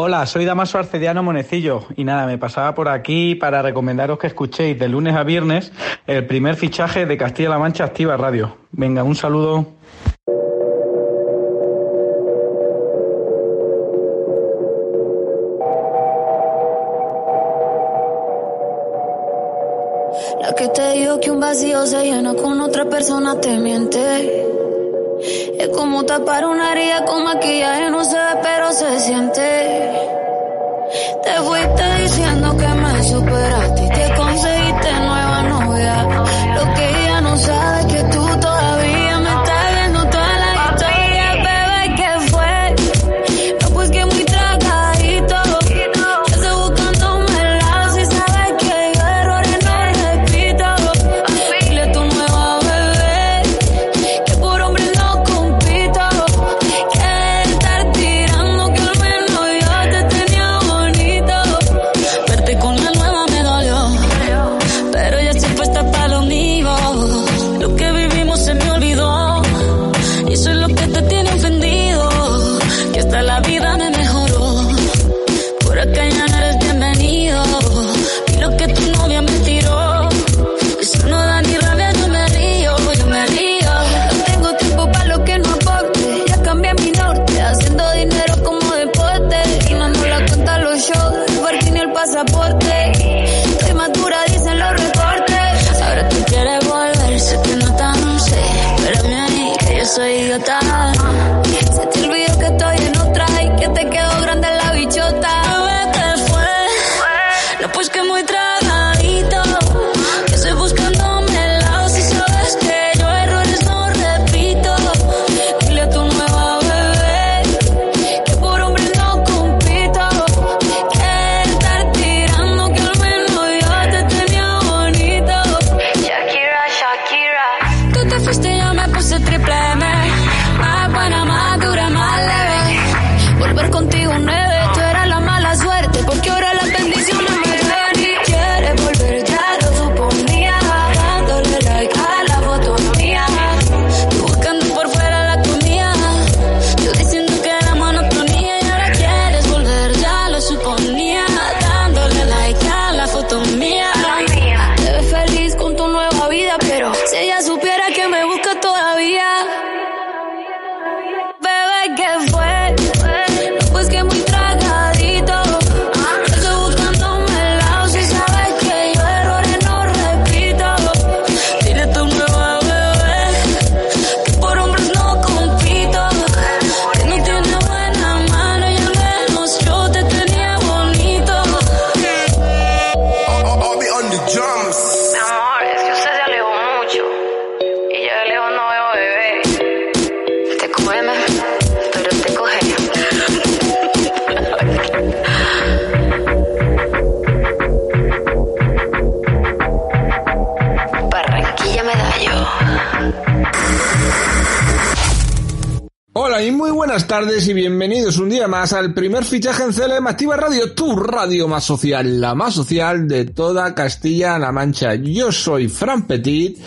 Hola, soy Damaso Arcediano Monecillo y nada, me pasaba por aquí para recomendaros que escuchéis de lunes a viernes el primer fichaje de Castilla-La Mancha Activa Radio. Venga, un saludo. La que te que un vacío se con otra persona te miente. Es como tapar una herida con maquillaje, buenas tardes y bienvenidos un día más al primer fichaje en CLM Activa Radio, tu radio más social, la más social de toda Castilla-La Mancha. Yo soy Fran Petit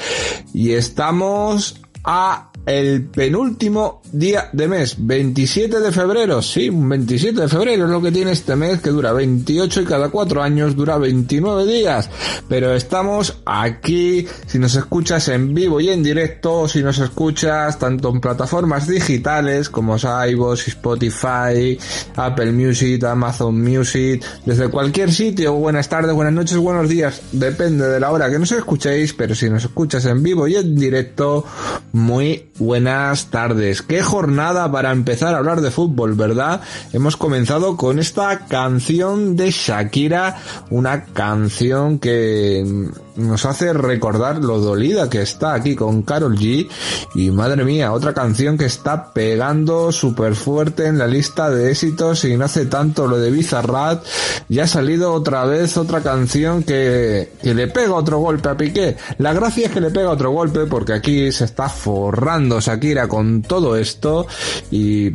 y estamos a el penúltimo día de mes, 27 de febrero, sí, un 27 de febrero es lo que tiene este mes que dura 28 y cada cuatro años dura 29 días, pero estamos aquí, si nos escuchas en vivo y en directo, si nos escuchas tanto en plataformas digitales como iVoox, Spotify, Apple Music, Amazon Music, desde cualquier sitio, buenas tardes, buenas noches, buenos días, depende de la hora que nos escuchéis, pero si nos escuchas en vivo y en directo, muy buenas tardes. Qué jornada para empezar a hablar de fútbol, ¿verdad? Hemos comenzado con esta canción de Shakira, una canción que nos hace recordar lo dolida que está aquí con Carol G y madre mía, otra canción que está pegando súper fuerte en la lista de éxitos y no hace tanto lo de Bizarrat, ya ha salido otra vez otra canción que, que le pega otro golpe a Piqué. La gracia es que le pega otro golpe porque aquí se está forrando Shakira con todo esto y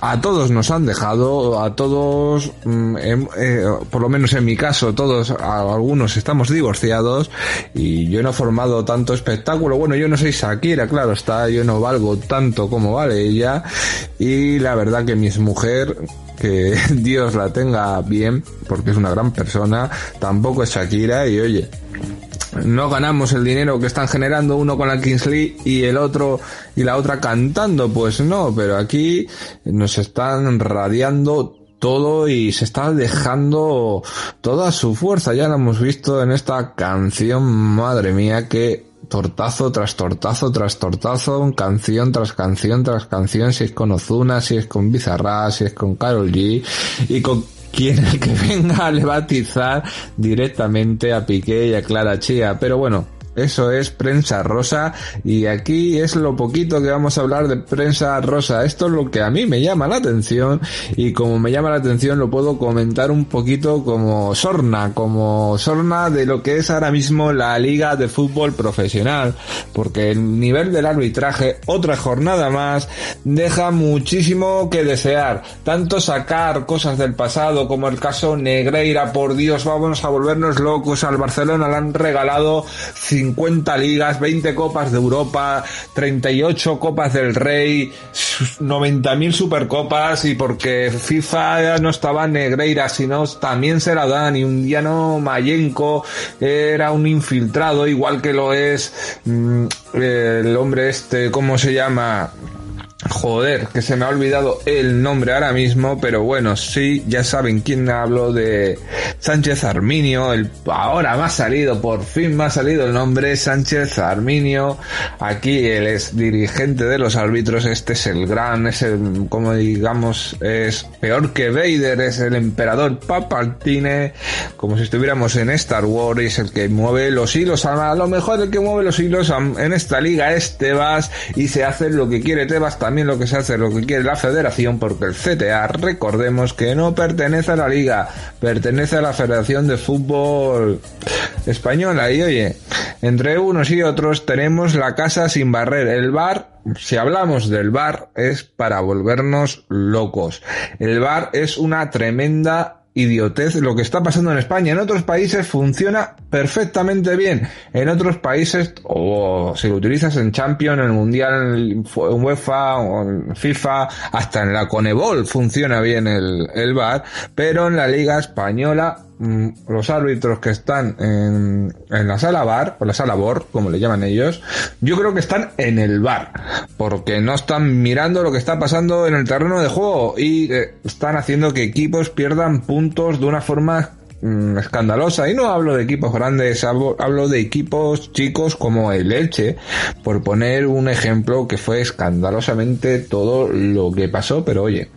a todos nos han dejado, a todos, mm, em- eh, por lo menos en mi caso, todos, algunos estamos divorciados y yo no he formado tanto espectáculo. Bueno, yo no soy Shakira, claro está, yo no valgo tanto como vale ella y la verdad que mi mujer que Dios la tenga bien, porque es una gran persona, tampoco es Shakira y oye, no ganamos el dinero que están generando uno con la Kingsley y el otro y la otra cantando, pues no, pero aquí nos están radiando todo y se está dejando toda su fuerza. Ya lo hemos visto en esta canción, madre mía, que tortazo tras tortazo tras tortazo, canción tras canción tras canción, si es con Ozuna, si es con Bizarra, si es con Carol G y con quien el que venga a levatizar directamente a Piqué y a Clara Chía. Pero bueno, eso es prensa rosa y aquí es lo poquito que vamos a hablar de prensa rosa. Esto es lo que a mí me llama la atención y como me llama la atención lo puedo comentar un poquito como sorna, como sorna de lo que es ahora mismo la liga de fútbol profesional, porque el nivel del arbitraje, otra jornada más, deja muchísimo que desear. Tanto sacar cosas del pasado como el caso Negreira, por Dios, vamos a volvernos locos, al Barcelona le han regalado 50 ligas, 20 copas de Europa, 38 copas del Rey, 90.000 supercopas y porque FIFA no estaba Negreira, sino también se la dan y un no Mayenko era un infiltrado, igual que lo es mm, el hombre este, ¿cómo se llama? Joder, que se me ha olvidado el nombre ahora mismo, pero bueno, sí, ya saben quién hablo de Sánchez Arminio, el ahora me ha salido, por fin me ha salido el nombre Sánchez Arminio. Aquí él es dirigente de los árbitros, este es el gran, es el, como digamos, es peor que Vader, es el emperador Papaltine, como si estuviéramos en Star Wars, es el que mueve los hilos, a lo mejor el que mueve los hilos en esta liga es Tebas y se hace lo que quiere Tebas también también lo que se hace, lo que quiere la federación, porque el CTA, recordemos que no pertenece a la liga, pertenece a la Federación de Fútbol Española. Y oye, entre unos y otros tenemos la casa sin barrer. El bar, si hablamos del bar, es para volvernos locos. El bar es una tremenda idiotez lo que está pasando en España. En otros países funciona perfectamente bien. En otros países, o si lo utilizas en Champions, en el Mundial, en UEFA, o en FIFA, hasta en la Conebol funciona bien el, el VAR, pero en la Liga Española los árbitros que están en, en, la sala bar, o la sala BOR, como le llaman ellos, yo creo que están en el bar, porque no están mirando lo que está pasando en el terreno de juego y eh, están haciendo que equipos pierdan puntos de una forma Mm, escandalosa. Y no hablo de equipos grandes, hablo, de equipos chicos como el Elche, por poner un ejemplo que fue escandalosamente todo lo que pasó, pero oye,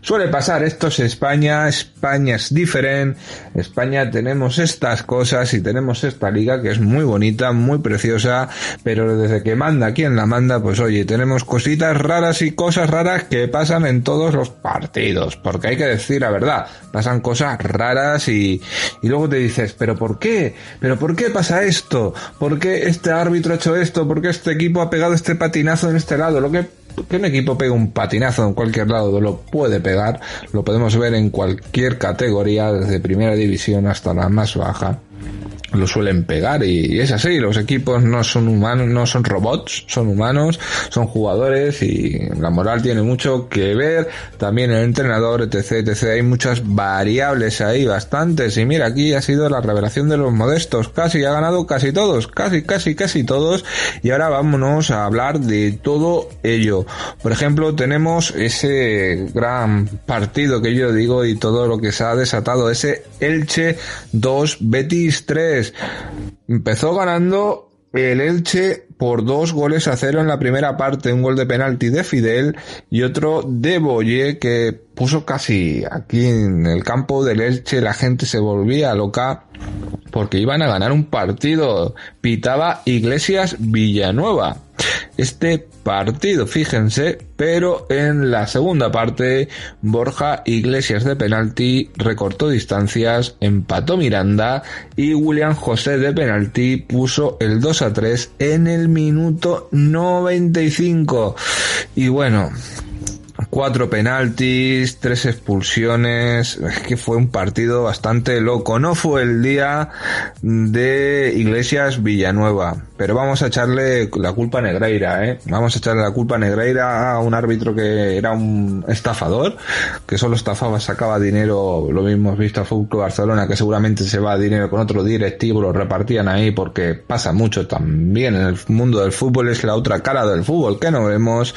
suele pasar, esto es España, España es diferente, España tenemos estas cosas y tenemos esta liga que es muy bonita, muy preciosa, pero desde que manda quien la manda, pues oye, tenemos cositas raras y cosas raras que pasan en todos los partidos, porque hay que decir la verdad, pasan cosas raras y, y luego te dices, pero ¿por qué? ¿Pero por qué pasa esto? ¿Por qué este árbitro ha hecho esto? ¿Por qué este equipo ha pegado este patinazo en este lado? Lo que que un equipo pega un patinazo en cualquier lado lo puede pegar, lo podemos ver en cualquier categoría, desde primera división hasta la más baja lo suelen pegar y, es así, los equipos no son humanos, no son robots, son humanos, son jugadores y la moral tiene mucho que ver, también el entrenador, etc, etc, hay muchas variables ahí, bastantes, y mira, aquí ha sido la revelación de los modestos, casi ha ganado casi todos, casi, casi, casi todos, y ahora vámonos a hablar de todo ello. Por ejemplo, tenemos ese gran partido que yo digo y todo lo que se ha desatado, ese Elche 2, Betis 3, empezó ganando el Elche por dos goles a cero en la primera parte, un gol de penalti de Fidel y otro de Boye que puso casi aquí en el campo del Elche la gente se volvía loca porque iban a ganar un partido. Pitaba Iglesias Villanueva este partido, fíjense, pero en la segunda parte Borja Iglesias de penalti recortó distancias, empató Miranda y William José de penalti puso el 2 a 3 en el minuto 95. Y bueno, cuatro penaltis, tres expulsiones, es que fue un partido bastante loco. No fue el día de Iglesias Villanueva, pero vamos a echarle la culpa a Negreira, ¿eh? Vamos a echarle la culpa a Negreira a un árbitro que era un estafador, que solo estafaba, sacaba dinero, lo mismo hemos visto a Fútbol Barcelona, que seguramente se va dinero con otro directivo, lo repartían ahí porque pasa mucho también en el mundo del fútbol, es la otra cara del fútbol que no vemos.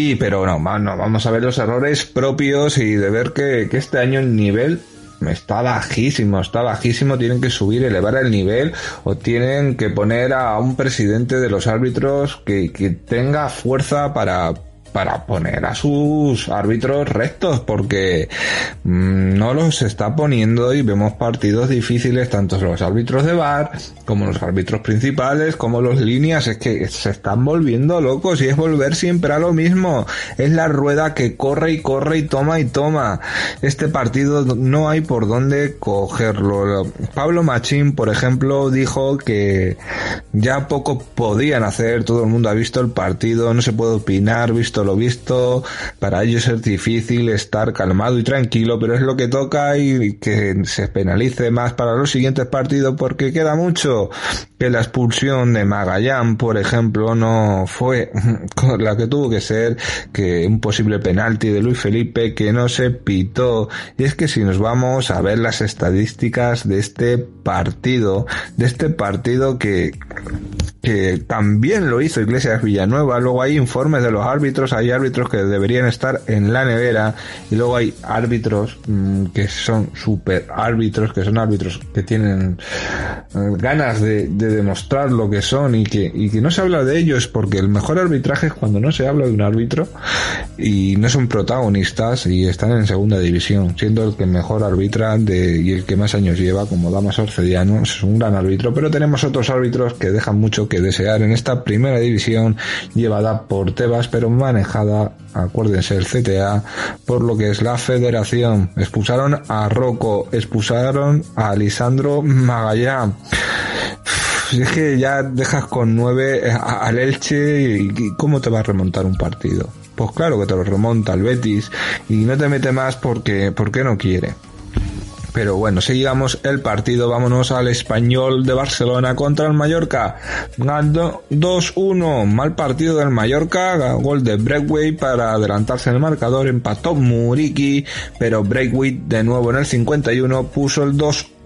Y, pero no, no vamos a ver los errores propios y de ver que, que este año el nivel está bajísimo, está bajísimo, tienen que subir, elevar el nivel o tienen que poner a un presidente de los árbitros que, que tenga fuerza para, para poner a sus árbitros rectos porque mm, no los está poniendo y vemos partidos difíciles tanto los árbitros de bar como los árbitros principales como los líneas. Es que se están volviendo locos y es volver siempre a lo mismo. Es la rueda que corre y corre y toma y toma. Este partido no hay por dónde cogerlo. Pablo Machín por ejemplo dijo que ya poco podían hacer. Todo el mundo ha visto el partido no se puede opinar visto lo visto, para ellos es difícil estar calmado y tranquilo, pero es lo que toca y que se penalice más para los siguientes partidos porque queda mucho que la expulsión de Magallán, por ejemplo, no fue la que tuvo que ser, que un posible penalti de Luis Felipe que no se pitó. Y es que si nos vamos a ver las estadísticas de este partido, de este partido que que también lo hizo Iglesias Villanueva, luego hay informes de los árbitros, hay árbitros que deberían estar en la nevera. Y luego hay árbitros mm, que son super árbitros, que son árbitros que tienen eh, ganas de, demostrar lo que son y que, y que no se habla de ellos porque el mejor arbitraje es cuando no se habla de un árbitro y no son protagonistas y están en segunda división, siendo el que mejor arbitra de, y el que más años lleva como Damas Orcediano, es un gran árbitro, pero tenemos otros árbitros que dejan mucho que desear en esta primera división llevada por Tebas pero manejada, acuérdense, el CTA por lo que es la federación. Expulsaron a Rocco, expulsaron a Lisandro Magallán. Es que ya dejas con nueve al Elche y ¿cómo te va a remontar un partido? Pues claro que te lo remonta el Betis y no te mete más porque, porque no quiere. Pero bueno, seguimos el partido, vámonos al español de Barcelona contra el Mallorca. Ganando 2-1, mal partido del Mallorca, gol de Breakway para adelantarse en el marcador, empató Muriki, pero Breakway de nuevo en el 51 puso el 2-1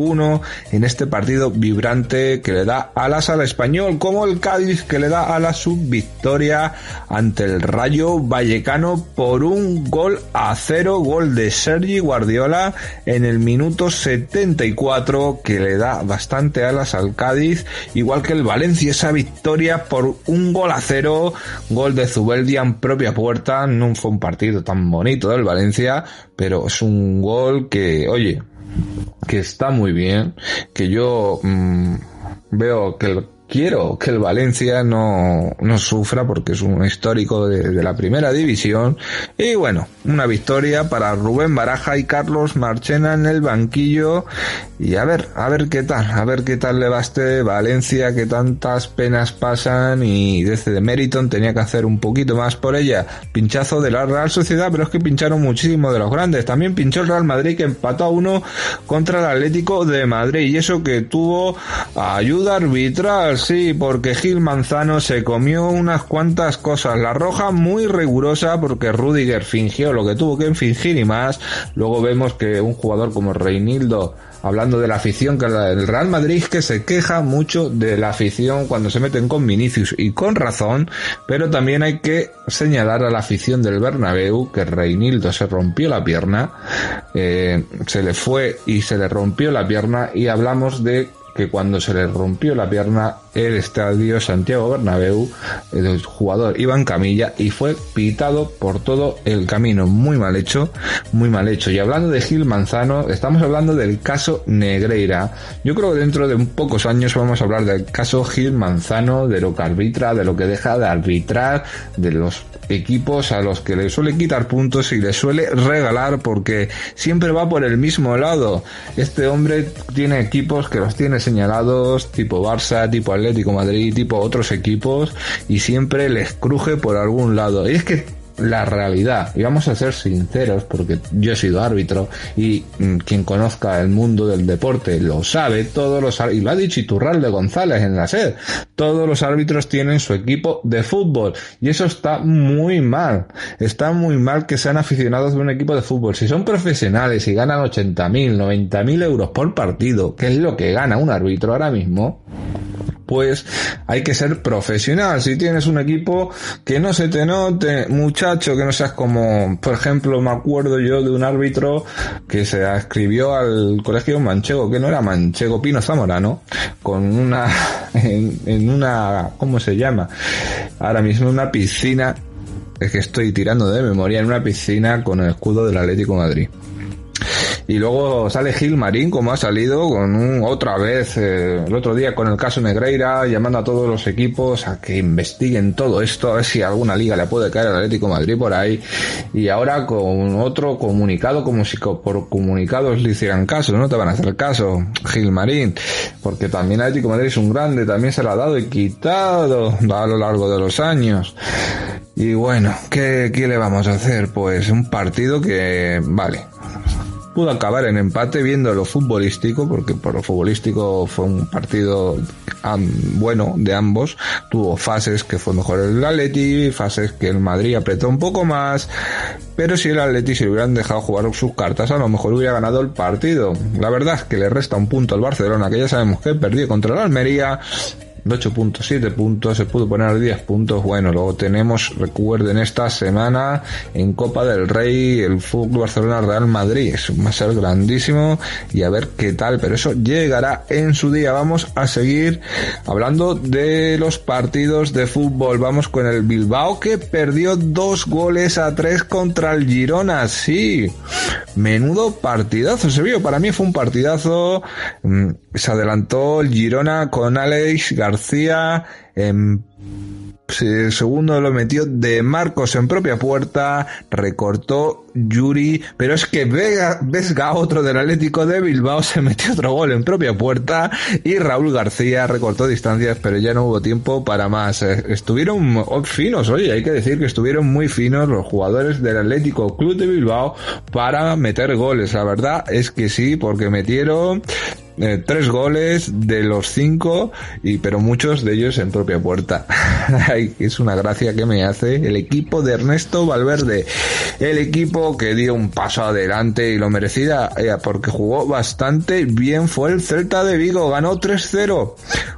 en este partido vibrante que le da alas al español, como el Cádiz que le da a la victoria ante el Rayo Vallecano por un gol a cero, gol de Sergi Guardiola en el minuto 74 que le da bastante alas al Cádiz, igual que el Valencia, esa victoria por un gol a cero, gol de Zubeldia en propia puerta, no fue un partido tan bonito del Valencia, pero es un gol que, oye, que está muy bien, que yo mm, veo que el quiero que el Valencia no, no sufra porque es un histórico de, la primera división. Y bueno, una victoria para Rubén Baraja y Carlos Marchena en el banquillo. Y a ver, a ver qué tal, a ver qué tal le va este Valencia que tantas penas pasan y desde de Meriton tenía que hacer un poquito más por ella. Pinchazo de la Real Sociedad, pero es que pincharon muchísimo de los grandes. También pinchó el Real Madrid que empató a uno contra el Atlético de Madrid y eso que tuvo ayuda arbitral sí, porque Gil Manzano se comió unas cuantas cosas. La roja muy rigurosa porque Rudiger fingió lo que tuvo que fingir y más. Luego vemos que un jugador como Reinildo hablando de la afición, que el Real Madrid que se queja mucho de la afición cuando se meten con Vinicius y con razón, pero también hay que señalar a la afición del Bernabéu que Reinildo se rompió la pierna, eh, se le fue y se le rompió la pierna y hablamos de que cuando se le rompió la pierna el estadio Santiago Bernabéu, el jugador en camilla y fue pitado por todo el camino. Muy mal hecho, muy mal hecho. Y hablando de Gil Manzano, estamos hablando del caso Negreira. Yo creo que dentro de un pocos años vamos a hablar del caso Gil Manzano, de lo que arbitra, de lo que deja de arbitrar, de los equipos a los que le suele quitar puntos y le suele regalar porque siempre va por el mismo lado. Este hombre tiene equipos que los tiene señalados, tipo Barça, tipo Atlético Madrid, tipo otros equipos, y siempre les cruje por algún lado. Y es que la realidad. Y vamos a ser sinceros, porque yo he sido árbitro y mm, quien conozca el mundo del deporte lo sabe, todos los y lo ha dicho Iturralde González en la sed, todos los árbitros tienen su equipo de fútbol y eso está muy mal. Está muy mal que sean aficionados de un equipo de fútbol. Si son profesionales y ganan 80.000, 90.000 euros por partido, que es lo que gana un árbitro ahora mismo, pues hay que ser profesional. Si tienes un equipo que no se te note, muchacho, que no seas como, por ejemplo, me acuerdo yo de un árbitro que se escribió al colegio manchego, que no era manchego, Pino Zamorano, con una, en, una, ¿cómo se llama? Ahora mismo una piscina, es que estoy tirando de memoria, en una piscina con el escudo del Atlético Madrid. Y luego sale Gil Marín, como ha salido, con un, otra vez, eh, el otro día con el caso Negreira, llamando a todos los equipos a que investiguen todo esto, a ver si alguna liga le puede caer al Atlético Madrid por ahí. Y ahora con otro comunicado, como si por comunicados le hicieran caso, no te van a hacer caso, Gil Marín, porque también Atlético Madrid es un grande, también se lo ha dado y quitado a lo largo de los años. Y bueno, ¿qué, ¿qué le vamos a hacer? Pues un partido que, vale, pudo acabar en empate viendo lo futbolístico, porque por lo futbolístico fue un partido bueno de ambos. Tuvo fases que fue mejor el Atleti, fases que el Madrid apretó un poco más, pero si el Atleti se hubieran dejado jugar sus cartas, a lo mejor hubiera ganado el partido. La verdad es que le resta un punto al Barcelona, que ya sabemos que perdió contra el Almería, 8 puntos, 7 puntos, se pudo poner 10 puntos. Bueno, luego tenemos, recuerden, esta semana en Copa del Rey, el Fútbol Barcelona Real Madrid. Va a ser grandísimo y a ver qué tal, pero eso llegará en su día. Vamos a seguir hablando de los partidos de fútbol. Vamos con el Bilbao que perdió dos goles a tres contra el Girona. Sí, menudo partidazo se vio. Para mí fue un partidazo. Mm, se adelantó el Girona con Alex García en el segundo lo metió de Marcos en propia puerta, recortó Yuri, pero es que Vega, Vesga, otro del Atlético de Bilbao, se metió otro gol en propia puerta y Raúl García recortó distancias, pero ya no hubo tiempo para más. Eh, estuvieron finos, oye, hay que decir que estuvieron muy finos los jugadores del Atlético Club de Bilbao para meter goles. La verdad es que sí, porque metieron eh, tres goles de los cinco, y, pero muchos de ellos en propia puerta. es una gracia que me hace el equipo de Ernesto Valverde. El equipo que dio un paso adelante y lo merecía eh, porque jugó bastante bien fue el Celta de Vigo. Ganó 3-0.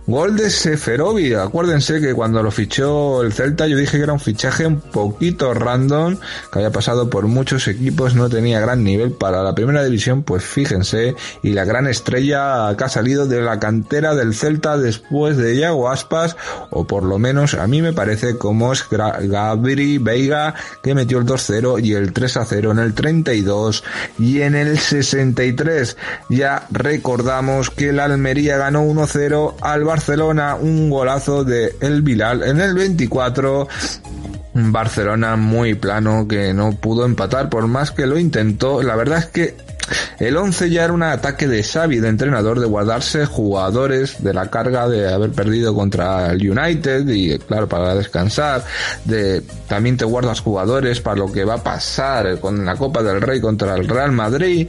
Gol de Seferovic. Acuérdense que cuando lo fichó el Celta yo dije que era un fichaje un poquito random, que había pasado por muchos equipos, no tenía gran nivel para la primera división, pues fíjense, y la gran estrella que ha salido de la cantera del Celta después de Iago Aspas, o por lo menos a mí me parece como es Gabri Veiga que metió el 2-0 y el 3-0 en el 32 y en el 63 ya recordamos que el Almería ganó 1-0 al Barcelona, un golazo de El Bilal en el 24 Barcelona muy plano que no pudo empatar por más que lo intentó. La verdad es que el 11 ya era un ataque de Xavi, de entrenador, de guardarse jugadores de la carga de haber perdido contra el United y, claro, para descansar. De, también te guardas jugadores para lo que va a pasar con la Copa del Rey contra el Real Madrid.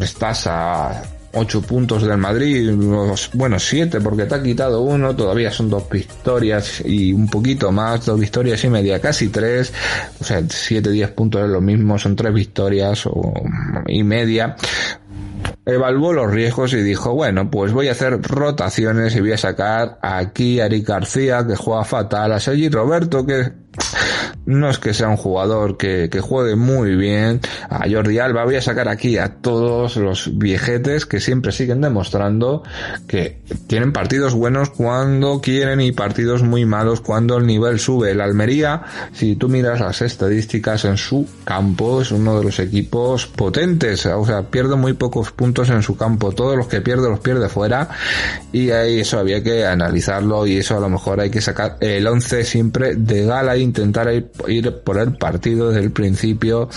Estás a 8 puntos del Madrid, bueno, 7 porque te ha quitado uno, todavía son dos victorias y un poquito más, dos victorias y media, casi tres, o sea, 7, 10 puntos es lo mismo, son tres victorias y media. Evaluó los riesgos y dijo, bueno, pues voy a hacer rotaciones y voy a sacar aquí a Eric García, que juega fatal, a Sergi Roberto, que no es que sea un jugador que, juegue muy bien. A Jordi Alba voy a sacar aquí a todos los viejetes que siempre siguen demostrando que tienen partidos buenos cuando quieren y partidos muy malos cuando el nivel sube. El Almería, si tú miras las estadísticas en su campo, es uno de los equipos potentes. O sea, pierde muy pocos puntos en su campo. Todos los que pierde los pierde fuera. Y ahí eso había que analizarlo y eso a lo mejor hay que sacar el 11 siempre de gala e intentar ir ir por el partido desde el principio,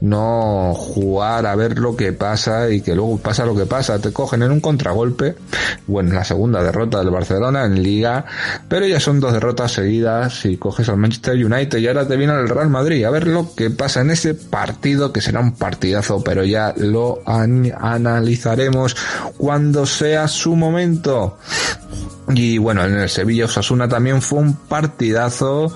no jugar a ver lo que pasa y que luego pasa lo que pasa, te cogen en un contragolpe, bueno, la segunda derrota del Barcelona en liga, pero ya son dos derrotas seguidas y coges al Manchester United y ahora te viene el Real Madrid, a ver lo que pasa en ese partido que será un partidazo, pero ya lo analizaremos cuando sea su momento. Y bueno, en el Sevilla Osasuna también fue un partidazo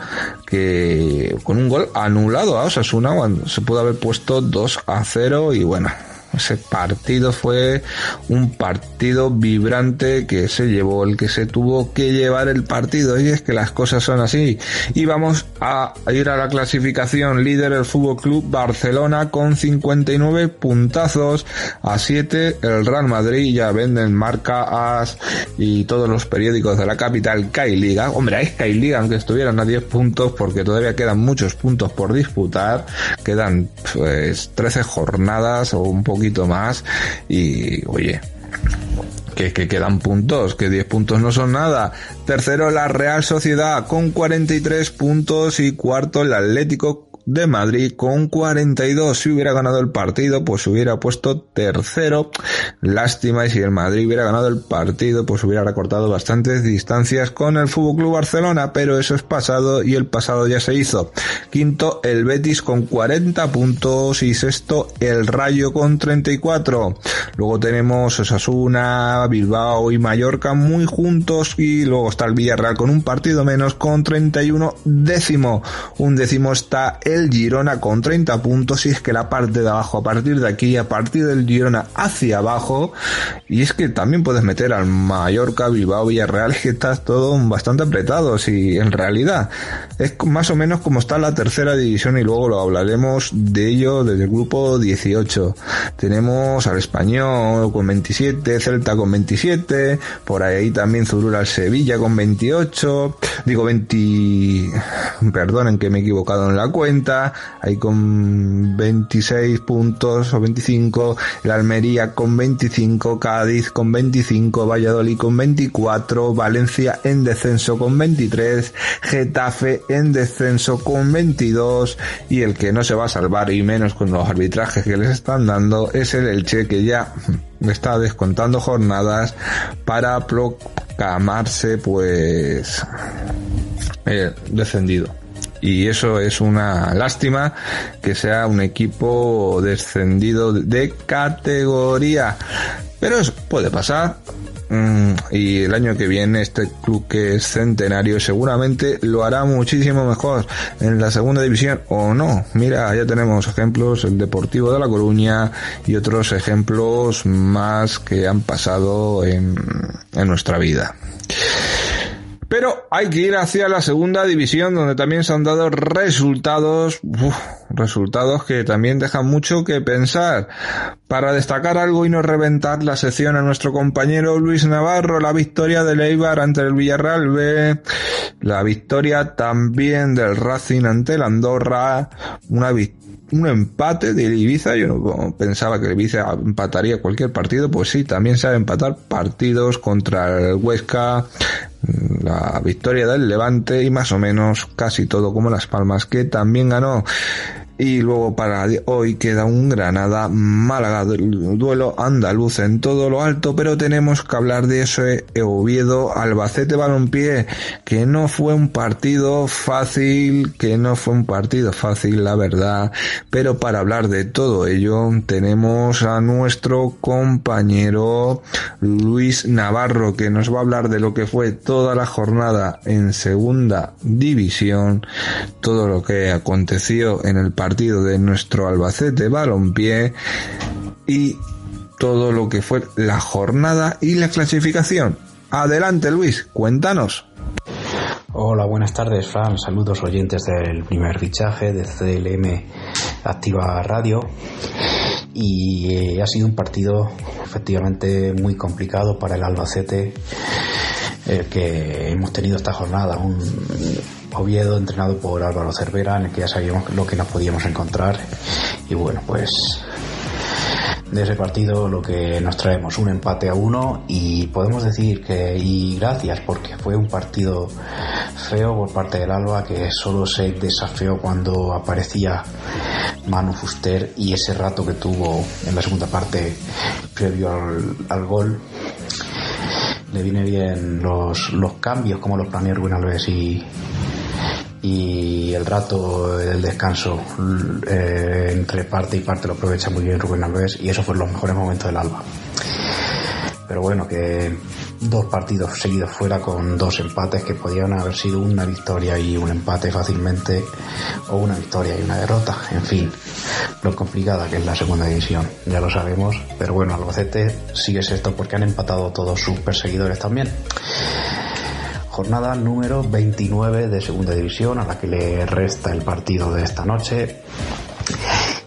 que con un gol anulado a Osasuna se pudo haber puesto 2 a 0 y bueno, ese partido fue un partido vibrante que se llevó, el que se tuvo que llevar el partido. Y es que las cosas son así. Y vamos a ir a la clasificación. Líder el Fútbol Club Barcelona con 59 puntazos a 7. El Real Madrid ya venden marca AS y todos los periódicos de la capital Kai Liga. Hombre, hay Kai Liga aunque estuvieran a 10 puntos porque todavía quedan muchos puntos por disputar. Quedan pues 13 jornadas o un poco más y oye, que, que, quedan puntos, que 10 puntos no son nada. Tercero la Real Sociedad con 43 puntos y cuarto el Atlético de Madrid con 42. Si hubiera ganado el partido, pues hubiera puesto tercero. Lástima y si el Madrid hubiera ganado el partido, pues hubiera recortado bastantes distancias con el Fútbol Club Barcelona, pero eso es pasado y el pasado ya se hizo. Quinto el Betis con 40 puntos y sexto el Rayo con 34. Luego tenemos Osasuna, Bilbao y Mallorca muy juntos y luego está el Villarreal con un partido menos con 31 décimo. Un décimo está Girona con 30 puntos y es que la parte de abajo, a partir de aquí, a partir del Girona hacia abajo, y es que también puedes meter al Mallorca, Bilbao, Villarreal, que está todo bastante apretado, si en realidad es más o menos como está la tercera división y luego lo hablaremos de ello desde el grupo 18. Tenemos al Español con 27, Celta con 27, por ahí también Zurura al Sevilla con 28, digo 20, perdonen que me he equivocado en la cuenta, ahí con 26 puntos o 25, el Almería con 25, Cádiz con 25, Valladolid con 24, Valencia en descenso con 23, Getafe en descenso con 22 y el que no se va a salvar y menos con los arbitrajes que les están dando es el Elche que ya está descontando jornadas para proclamarse pues eh, descendido y eso es una lástima que sea un equipo descendido de categoría. Pero eso puede pasar. Mm, y el año que viene este club que es centenario seguramente lo hará muchísimo mejor en la segunda división o no. Mira, ya tenemos ejemplos, el Deportivo de La Coruña y otros ejemplos más que han pasado en, en nuestra vida. Pero hay que ir hacia la segunda división donde también se han dado resultados, resultados que también dejan mucho que pensar. Para destacar algo y no reventar la sección a nuestro compañero Luis Navarro, la victoria del Eibar ante el Villarreal la victoria también del Racing ante el Andorra, un empate de Ibiza. Yo no pensaba que Ibiza empataría cualquier partido. Pues sí, también sabe empatar partidos contra el Huesca, la victoria del Levante y más o menos casi todo como Las Palmas que también ganó. Y luego para hoy queda un Granada Málaga, duelo andaluz en todo lo alto, pero tenemos que hablar de ese Oviedo Albacete Balompié, que no fue un partido fácil, que no fue un partido fácil, la verdad, pero para hablar de todo ello tenemos a nuestro compañero Luis Navarro, que nos va a hablar de lo que fue toda la jornada en segunda división, todo lo que aconteció en el partido partido de nuestro Albacete Balompié y todo lo que fue la jornada y la clasificación. Adelante Luis, cuéntanos. Hola, buenas tardes, Fran. Saludos oyentes del primer fichaje de CLM Activa Radio. Y eh, ha sido un partido efectivamente muy complicado para el Albacete el que hemos tenido esta jornada. Un, Oviedo entrenado por Álvaro Cervera, en el que ya sabíamos lo que nos podíamos encontrar. Y bueno, pues de ese partido lo que nos traemos, un empate a uno y podemos decir que, y gracias porque fue un partido feo por parte del Alba que solo se desafió cuando aparecía Manu Fuster y ese rato que tuvo en la segunda parte previo al, gol le viene bien los, los cambios como los planeó Rubén Alves y, y el rato del descanso eh, entre parte y parte lo aprovecha muy bien Rubén Alves y eso fue los mejores momentos del Alba. Pero bueno, que dos partidos seguidos fuera con dos empates que podían haber sido una victoria y un empate fácilmente o una victoria y una derrota. En fin, lo complicada que es la segunda división, ya lo sabemos. Pero bueno, Albacete sigue esto porque han empatado todos sus perseguidores también jornada número 29 de segunda división a la que le resta el partido de esta noche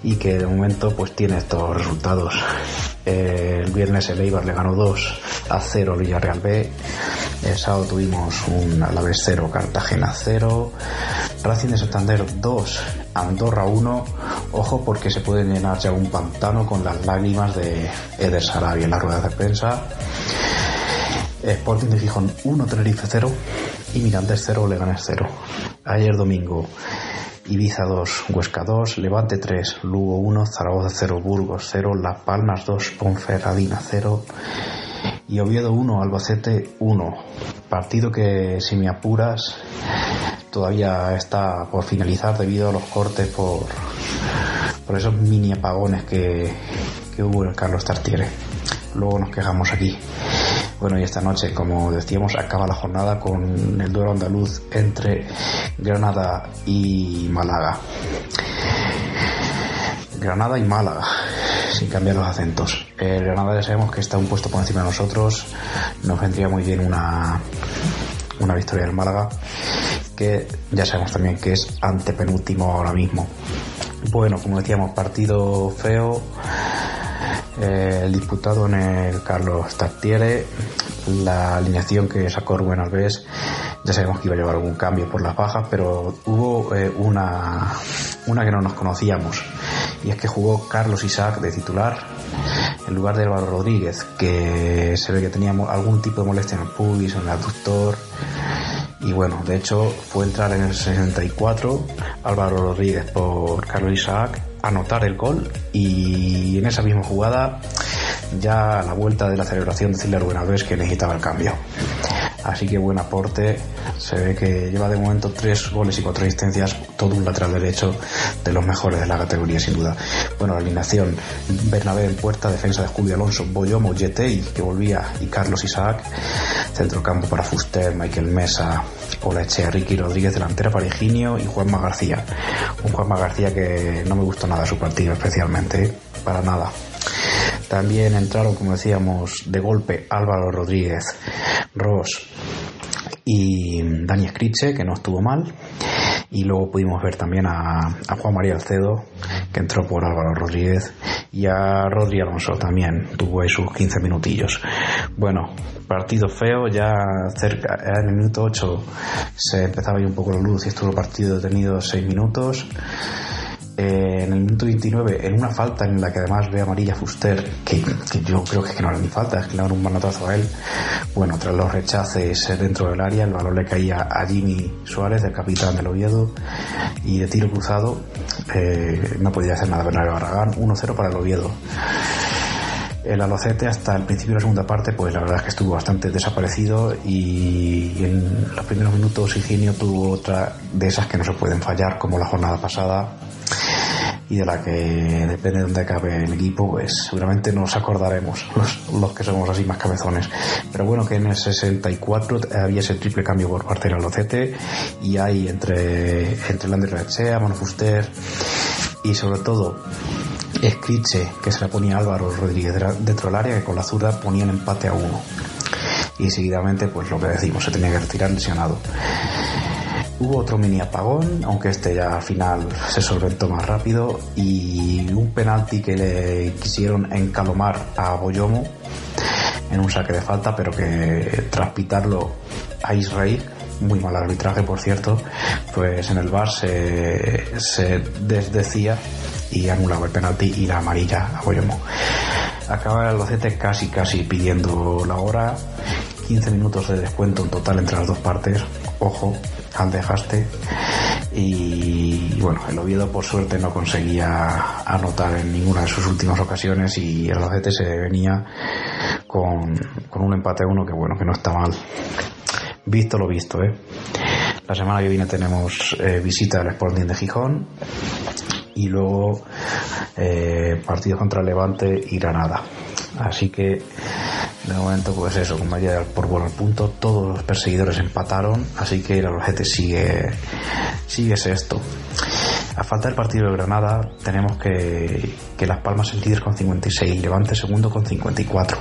y que de momento pues tiene estos resultados. El viernes el Eibar le ganó 2 a 0 al Villarreal B. El sábado tuvimos un Alavés 0, Cartagena 0. Racing de Santander 2, Andorra 1. Ojo porque se puede llenar ya un pantano con las lágrimas de Eder Sarabia en la rueda de prensa. Sporting de Gijón 1, Tenerife 0 y Mirantes 0, Leganés 0. Ayer domingo Ibiza 2, Huesca 2, Levante 3, Lugo 1, Zaragoza 0, Burgos 0, Las Palmas 2, Ponferradina 0 y Oviedo 1, Albacete 1. Partido que si me apuras todavía está por finalizar debido a los cortes por, por esos mini apagones que, que hubo en Carlos Tartiere. Luego nos quejamos aquí. Bueno, y esta noche, como decíamos, acaba la jornada con el duelo andaluz entre Granada y Málaga. Granada y Málaga, sin cambiar los acentos. El Granada ya sabemos que está un puesto por encima de nosotros. Nos vendría muy bien una, una victoria del Málaga, que ya sabemos también que es antepenúltimo ahora mismo. Bueno, como decíamos, partido feo eh, el disputado en el Carlos Tartiere, la alineación que sacó Rubén Alves, ya sabemos que iba a llevar algún cambio por las bajas, pero hubo eh, una, una que no nos conocíamos, y es que jugó Carlos Isaac de titular en lugar de Álvaro Rodríguez, que se ve que tenía algún tipo de molestia en el pubis, en el aductor, y bueno, de hecho fue entrar en el 64 Álvaro Rodríguez por Carlos Isaac anotar el gol y en esa misma jugada ya a la vuelta de la celebración decirle a Rubén que necesitaba el cambio. Así que buen aporte. Se ve que lleva de momento tres goles y cuatro asistencias, todo un lateral derecho de los mejores de la categoría, sin duda. Bueno, la alineación: Bernabé en puerta, defensa de Julio Alonso, Boyomo, Yetei, que volvía, y Carlos Isaac. Centrocampo para Fuster, Michael Mesa, Olaechea, Ricky Rodríguez, delantera para Higinio y Juanma García. Un Juanma García que no me gustó nada su partido, especialmente, para nada. También entraron, como decíamos, de golpe Álvaro Rodríguez, Ross y Dani Escriche, que no estuvo mal. Y luego pudimos ver también a, Juan María Alcedo, que entró por Álvaro Rodríguez, y a Rodri Alonso también, tuvo ahí sus 15 minutillos. Bueno, partido feo, ya cerca, en el minuto 8 se empezaba ir un poco la luz y estuvo el partido detenido 6 minutos. Eh, en el minuto 29 en una falta en la que además ve amarilla Fuster que, yo creo que, no era ni falta es que le dan un manotazo a él. Bueno tras los rechaces dentro del área el balón le caía a Jimmy Suárez el capitán del Oviedo y de tiro cruzado eh, no podía hacer nada Bernardo Barragán 1-0 para el Oviedo. El Alocete hasta el principio de la segunda parte, pues la verdad es que estuvo bastante desaparecido y en los primeros minutos Higinio tuvo otra de esas que no se pueden fallar, como la jornada pasada, y de la que depende de dónde acabe el equipo, pues seguramente nos acordaremos los, que somos así más cabezones. Pero bueno, que en el 64 había ese triple cambio por parte del Alocete y hay entre, entre Lander Rechea, Fuster y sobre todo Escriche, que se la ponía Álvaro Rodríguez dentro del área, que con la zurda ponía el empate a uno. Y seguidamente, pues lo que decimos, se tenía que retirar lesionado. Hubo otro mini apagón, aunque este ya al final se solventó más rápido, y un penalti que le quisieron encalomar a Boyomo en un saque de falta, pero que tras pitarlo a Israel, muy mal arbitraje por cierto, pues en el bar se, desdecía y anulaba el penalti y la amarilla a Boyomo. Acaba el Albacete casi casi pidiendo la hora, 15 minutos de descuento en total entre las dos partes, ojo al dejaste y bueno, el Oviedo por suerte no conseguía anotar en ninguna de sus últimas ocasiones y el Albacete se venía con, con un empate a uno que bueno, que no está mal. Visto lo visto, ¿eh? La semana que viene tenemos eh, visita del Sporting de Gijón y luego eh, partido contra Levante y Granada. Así que de momento pues eso, como ya por al punto, todos los perseguidores empataron, así que el Albacete sigue, sigue sexto. A falta del partido de Granada, tenemos que, que Las Palmas es líder con 56, Levante segundo con 54.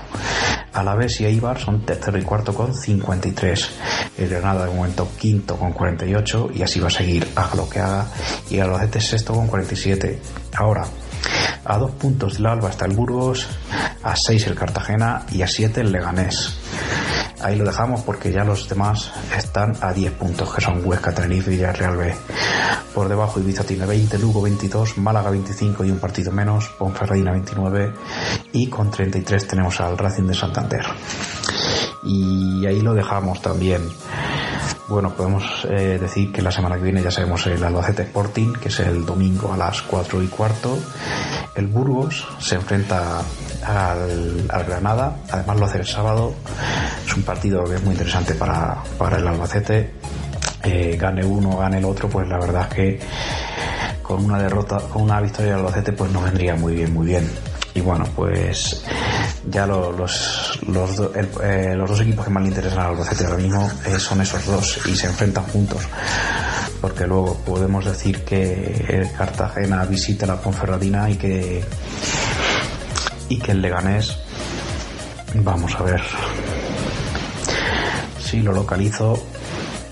Alavés y Eibar son tercero y cuarto con 53. El Granada de momento quinto con 48 y así va a seguir a lo que haga. Y Albacete sexto con 47. Ahora, a dos puntos del Alba está el Burgos, a seis el Cartagena y a siete el Leganés. Ahí lo dejamos porque ya los demás están a 10 puntos, que son Huesca, Tenerife y Real B. Por debajo Ibiza tiene 20, Lugo 22, Málaga 25 y un partido menos, Ponferradina 29 y con 33 tenemos al Racing de Santander. Y ahí lo dejamos también. Bueno, podemos eh, decir que la semana que viene ya sabemos el Albacete Sporting, que es el domingo a las 4 y cuarto. El Burgos se enfrenta al, Granada, además lo hace el sábado. Es un partido que es muy interesante para, para el Albacete. Eh, gane uno, gane el otro, pues la verdad es que con una derrota, con una victoria del Albacete, pues no vendría muy bien, muy bien. Y bueno, pues ya los, los, eh, los dos equipos que más le interesan al Albacete ahora mismo eh, son esos dos y se enfrentan juntos. Porque luego podemos decir que Cartagena visita la Ponferradina y que, y que el Leganés, vamos a ver. Si lo localizo,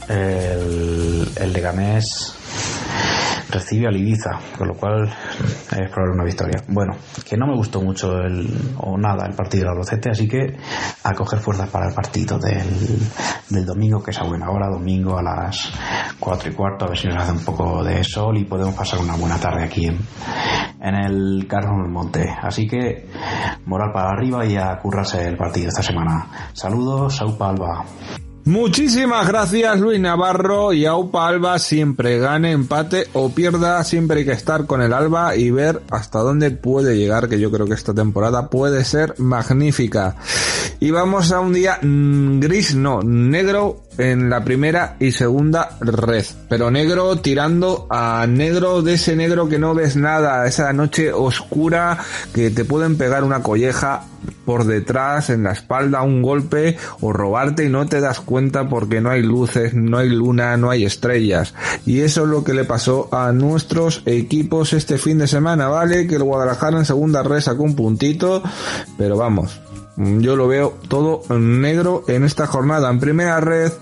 el, el Leganés recibe al Ibiza, con lo cual es probable una victoria. Bueno, que no me gustó mucho el, o nada el partido del Albacete, así que a coger fuerzas para el partido del, del domingo, que es a buena hora, domingo a las 4 y cuarto, a ver si nos hace un poco de sol y podemos pasar una buena tarde aquí en, en el Carlos Monte. Así que moral para arriba y a currarse el partido esta semana. Saludos, Saupa Alba. Muchísimas gracias Luis Navarro y Aupa Alba siempre gane, empate o pierda, siempre hay que estar con el Alba y ver hasta dónde puede llegar, que yo creo que esta temporada puede ser magnífica. Y vamos a un día mm, gris, no, negro en la primera y segunda red, pero negro tirando a negro de ese negro que no ves nada, esa noche oscura que te pueden pegar una colleja por detrás, en la espalda, un golpe o robarte y no te das cuenta porque no hay luces, no hay luna, no hay estrellas. Y eso es lo que le pasó a nuestros equipos este fin de semana, ¿vale? Que el Guadalajara en segunda red sacó un puntito, pero vamos, yo lo veo todo negro en esta jornada. En primera red,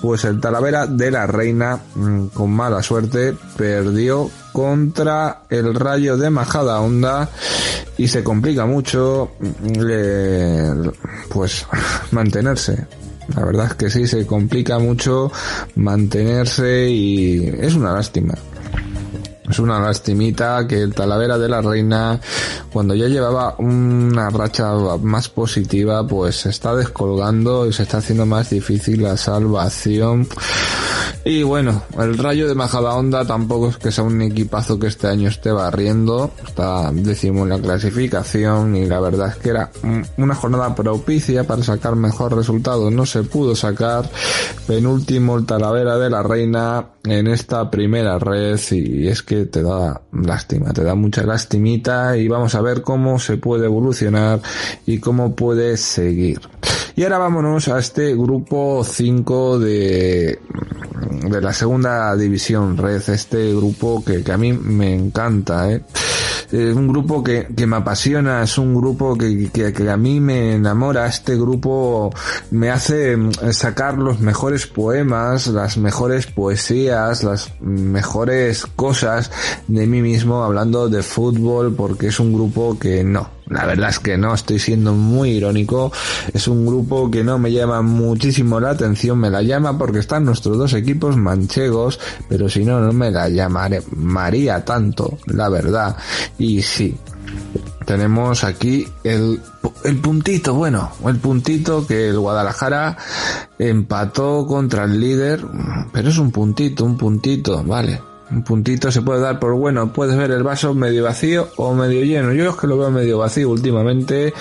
pues el Talavera de la Reina, mm, con mala suerte, perdió contra el Rayo de Majada Onda y se complica mucho mm, pues mantenerse. La verdad es que sí, se complica mucho mantenerse y es una lástima. Es una lastimita que el Talavera de la Reina, cuando ya llevaba una racha más positiva, pues se está descolgando y se está haciendo más difícil la salvación. Y bueno, el Rayo de Majadahonda tampoco es que sea un equipazo que este año esté barriendo. Está décimo en la clasificación y la verdad es que era una jornada propicia para sacar mejor resultado. No se pudo sacar. Penúltimo el Talavera de la Reina en esta primera red y es que te da lástima, te da mucha lastimita y vamos a ver cómo se puede evolucionar y cómo puede seguir. Y ahora vámonos a este grupo 5 de, de la segunda división red, este grupo que, que a mí me encanta, ¿eh? es un grupo que, que, me apasiona, es un grupo que, que, que, a mí me enamora, este grupo me hace mm, sacar los mejores poemas, las mejores poesías, las mejores cosas de mí mismo hablando de fútbol porque es un grupo que no, La verdad es que no, estoy siendo muy irónico. Es un grupo que no me llama muchísimo la atención, me la llama porque están nuestros dos equipos manchegos, pero si no, no me la llamaría tanto, la verdad. Y sí, tenemos aquí el, el puntito, bueno, el puntito que el Guadalajara empató contra el líder, pero es un puntito, un puntito, vale. Un puntito se puede dar por bueno, puedes ver el vaso medio vacío o medio lleno. Yo es que lo veo medio vacío últimamente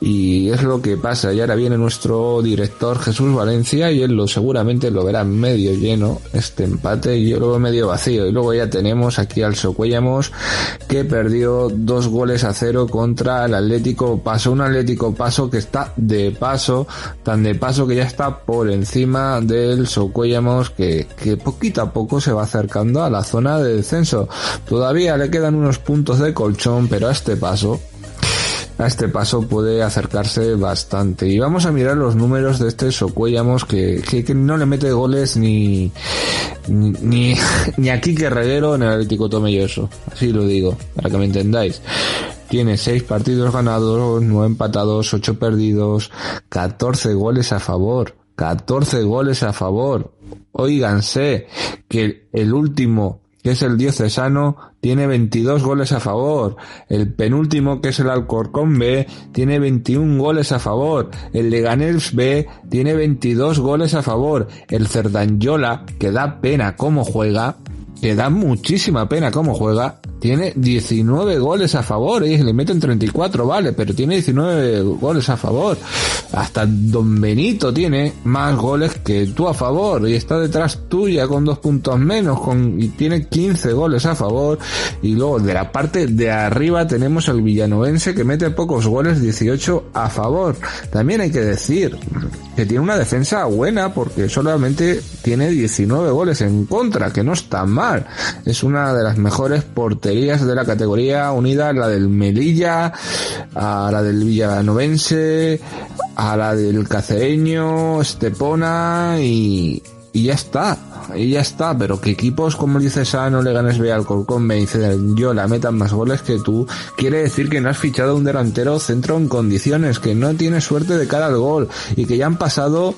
y es lo que pasa. Y ahora viene nuestro director Jesús Valencia y él lo seguramente lo verá medio lleno este empate y yo lo veo medio vacío. Y luego ya tenemos aquí al Socuellamos que perdió dos goles a cero contra el Atlético Paso. Un Atlético Paso que está de paso, tan de paso que ya está por encima del Socuellamos que, que poquito a poco se va acercando a la zona de descenso. Todavía le quedan unos puntos de colchón, pero a este paso a este paso puede acercarse bastante. Y vamos a mirar los números de este Socuellamos que, que, no le mete goles ni, ni, ni a Quique Reguero en el Atlético Tomelloso. Así lo digo, para que me entendáis. Tiene 6 partidos ganados, 9 empatados, 8 perdidos, 14 goles a favor. 14 goles a favor. Óiganse que el último, que es el diocesano, tiene 22 goles a favor. El penúltimo, que es el Alcorcón B, tiene 21 goles a favor. El Leganés B tiene 22 goles a favor. El Cerdanyola, que da pena cómo juega, que da muchísima pena cómo juega, tiene 19 goles a favor, y le meten 34, vale, pero tiene 19 goles a favor. Hasta Don Benito tiene más goles que tú a favor y está detrás tuya con dos puntos menos con, y tiene 15 goles a favor. Y luego de la parte de arriba tenemos al villanovense que mete pocos goles, 18 a favor. También hay que decir que tiene una defensa buena porque solamente tiene 19 goles en contra, que no está mal. Es una de las mejores porterías de la categoría unida a la del Melilla, a la del Villanovense, a la del Cacereño, Estepona y, y ya está, y ya está, pero que equipos como dice Sano, le ganes B al Colcón, me dice yo la metan más goles que tú, quiere decir que no has fichado un delantero centro en condiciones, que no tienes suerte de cara al gol y que ya han pasado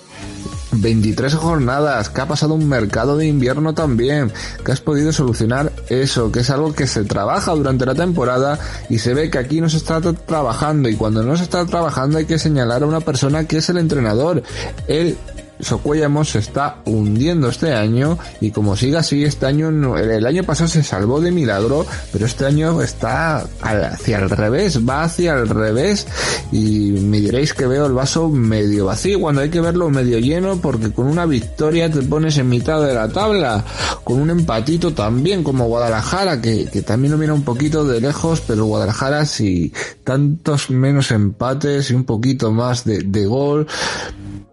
23 jornadas, que ha pasado un mercado de invierno también, que has podido solucionar eso, que es algo que se trabaja durante la temporada y se ve que aquí no se está trabajando. Y cuando no se está trabajando hay que señalar a una persona que es el entrenador. Él Socuellamos se está hundiendo este año y como siga así este año el año pasado se salvó de milagro pero este año está hacia el revés va hacia el revés y me diréis que veo el vaso medio vacío cuando hay que verlo medio lleno porque con una victoria te pones en mitad de la tabla con un empatito también como Guadalajara que, que también lo mira un poquito de lejos pero Guadalajara si tantos menos empates y un poquito más de, de gol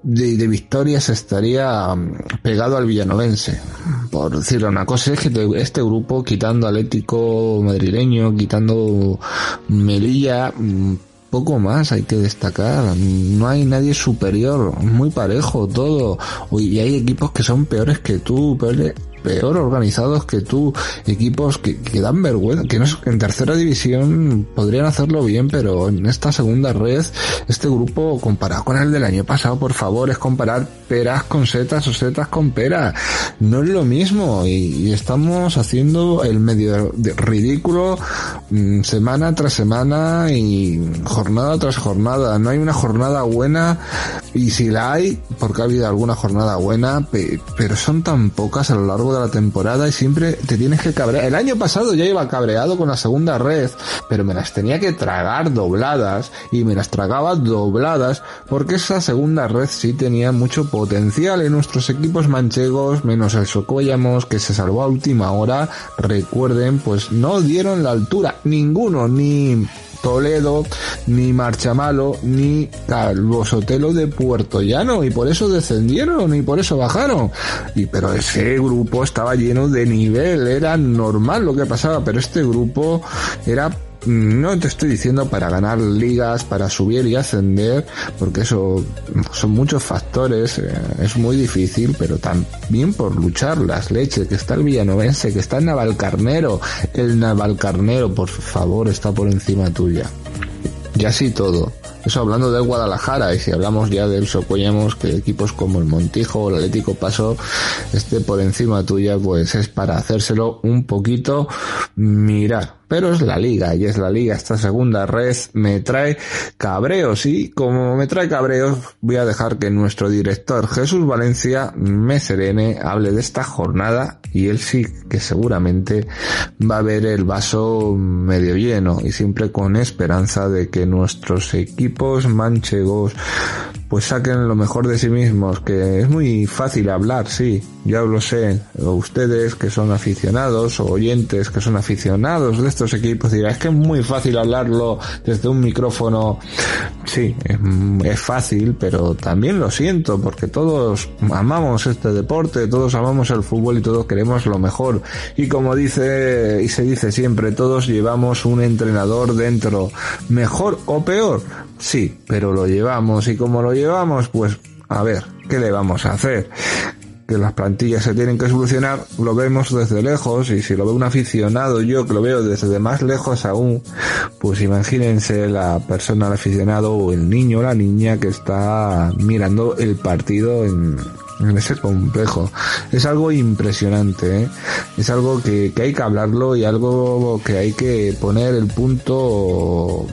de, de victorias estaría mm, pegado al villanovense. Por decirlo una cosa, es que este grupo, quitando Atlético madrileño, quitando Melilla, mm, poco más hay que destacar. No hay nadie superior, muy parejo todo. Y hay equipos que son peores que tú, peores, peor organizados que tú, equipos que, que dan vergüenza, que no en tercera división podrían hacerlo bien, pero en esta segunda red, este grupo comparado con el del año pasado, por favor, es comparar peras con setas o setas con peras. No es lo mismo y, estamos haciendo el medio ridículo mm, semana tras semana y jornada tras jornada. No hay una jornada buena y si la hay, porque ha habido alguna jornada buena, pero son tan pocas a lo largo de la temporada y siempre te tienes que cabrear. El año pasado ya iba cabreado con la segunda red, pero me las tenía que tragar dobladas y me las tragaba dobladas porque esa segunda red sí tenía mucho potencial en nuestros equipos manchegos, menos el Socollamos que se salvó a última hora. Recuerden, pues no dieron la altura, ninguno, ni Toledo, ni Marchamalo, ni Calvo Sotelo de Puerto Llano, y por eso descendieron, y por eso bajaron. Y pero ese grupo estaba lleno de nivel, era normal lo que pasaba, pero este grupo era no te estoy diciendo para ganar ligas, para subir y ascender, porque eso son muchos factores, eh, es muy difícil, pero también por luchar las leches, que está el Villanovense, que está el Navalcarnero, el Navalcarnero, por favor, está por encima tuya. y así todo. Eso hablando del Guadalajara, y si hablamos ya del Socuellamos, que equipos como el Montijo o el Atlético Paso esté por encima tuya, pues es para hacérselo un poquito mirar pero es la liga y es la liga. Esta segunda red me trae cabreos y como me trae cabreos voy a dejar que nuestro director Jesús Valencia me serene, hable de esta jornada y él sí que seguramente va a ver el vaso medio lleno y siempre con esperanza de que nuestros equipos manchegos pues saquen lo mejor de sí mismos, que es muy fácil hablar, sí, ya lo sé, ustedes que son aficionados o oyentes que son aficionados de estos equipos dirán, es que es muy fácil hablarlo desde un micrófono, sí, es fácil, pero también lo siento, porque todos amamos este deporte, todos amamos el fútbol y todos queremos lo mejor, y como dice y se dice siempre, todos llevamos un entrenador dentro, mejor o peor, sí, pero lo llevamos y como lo llevamos, pues a ver, ¿qué le vamos a hacer? que las plantillas se tienen que solucionar, lo vemos desde lejos y si lo ve un aficionado, yo que lo veo desde más lejos aún, pues imagínense la persona, el aficionado o el niño o la niña que está mirando el partido en, ese complejo. Es algo impresionante, ¿eh? es algo que hay que hablarlo y algo que hay que poner el punto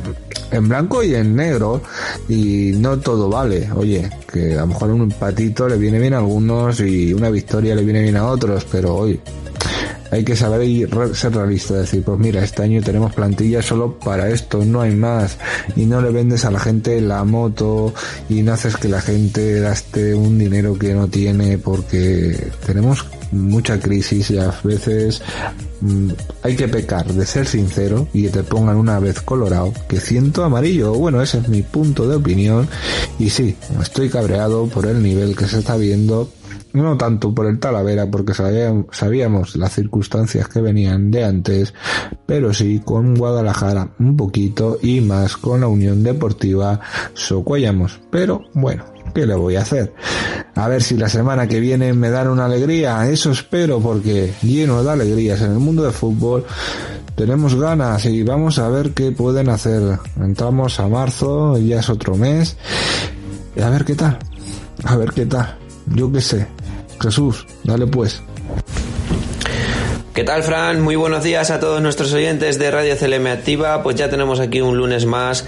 en blanco y en negro y no todo vale. Oye, que a lo mejor un empatito le viene bien a algunos y una victoria le viene bien a otros, pero hoy hay que saber y ser realista, decir, pues mira, este año tenemos plantilla solo para esto, no hay más, y no le vendes a la gente la moto y no haces que la gente gaste un dinero que no tiene porque tenemos mucha crisis y a veces mm, hay que pecar de ser sincero y que te pongan una vez colorado que siento amarillo. Bueno, ese es mi punto de opinión y sí, estoy cabreado por el nivel que se está viendo no tanto por el Talavera, porque sabíamos, las circunstancias que venían de antes, pero sí con Guadalajara un poquito y más con la Unión Deportiva Socuellamos. Pero bueno, ¿qué le voy a hacer? A ver si la semana que viene me dan una alegría, eso espero, porque lleno de alegrías en el mundo del fútbol tenemos ganas y vamos a ver qué pueden hacer. Entramos a marzo, ya es otro mes, a ver qué tal, a ver qué tal, yo qué sé, Jesús, dale pues. ¿Qué tal, Fran? Muy buenos días a todos nuestros oyentes de Radio CLM Activa. Pues ya tenemos aquí un lunes más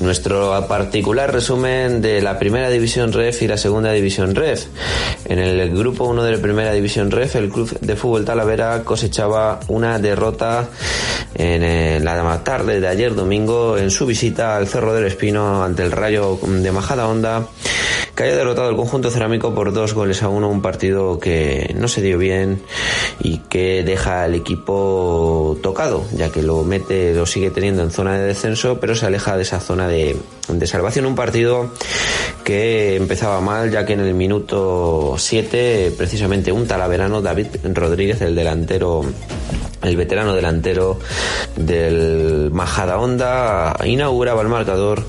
nuestro particular resumen de la Primera División REF y la Segunda División REF. En el grupo 1 de la Primera División REF, el Club de Fútbol Talavera cosechaba una derrota en la tarde de ayer domingo en su visita al Cerro del Espino ante el Rayo de Majada Honda que haya derrotado el conjunto cerámico por dos goles a uno, un partido que no se dio bien y que deja al equipo tocado, ya que lo mete, lo sigue teniendo en zona de descenso, pero se aleja de esa zona de, de salvación. Un partido que empezaba mal, ya que en el minuto 7, precisamente un talaverano, David Rodríguez, el delantero el veterano delantero del Majada Honda inauguraba el marcador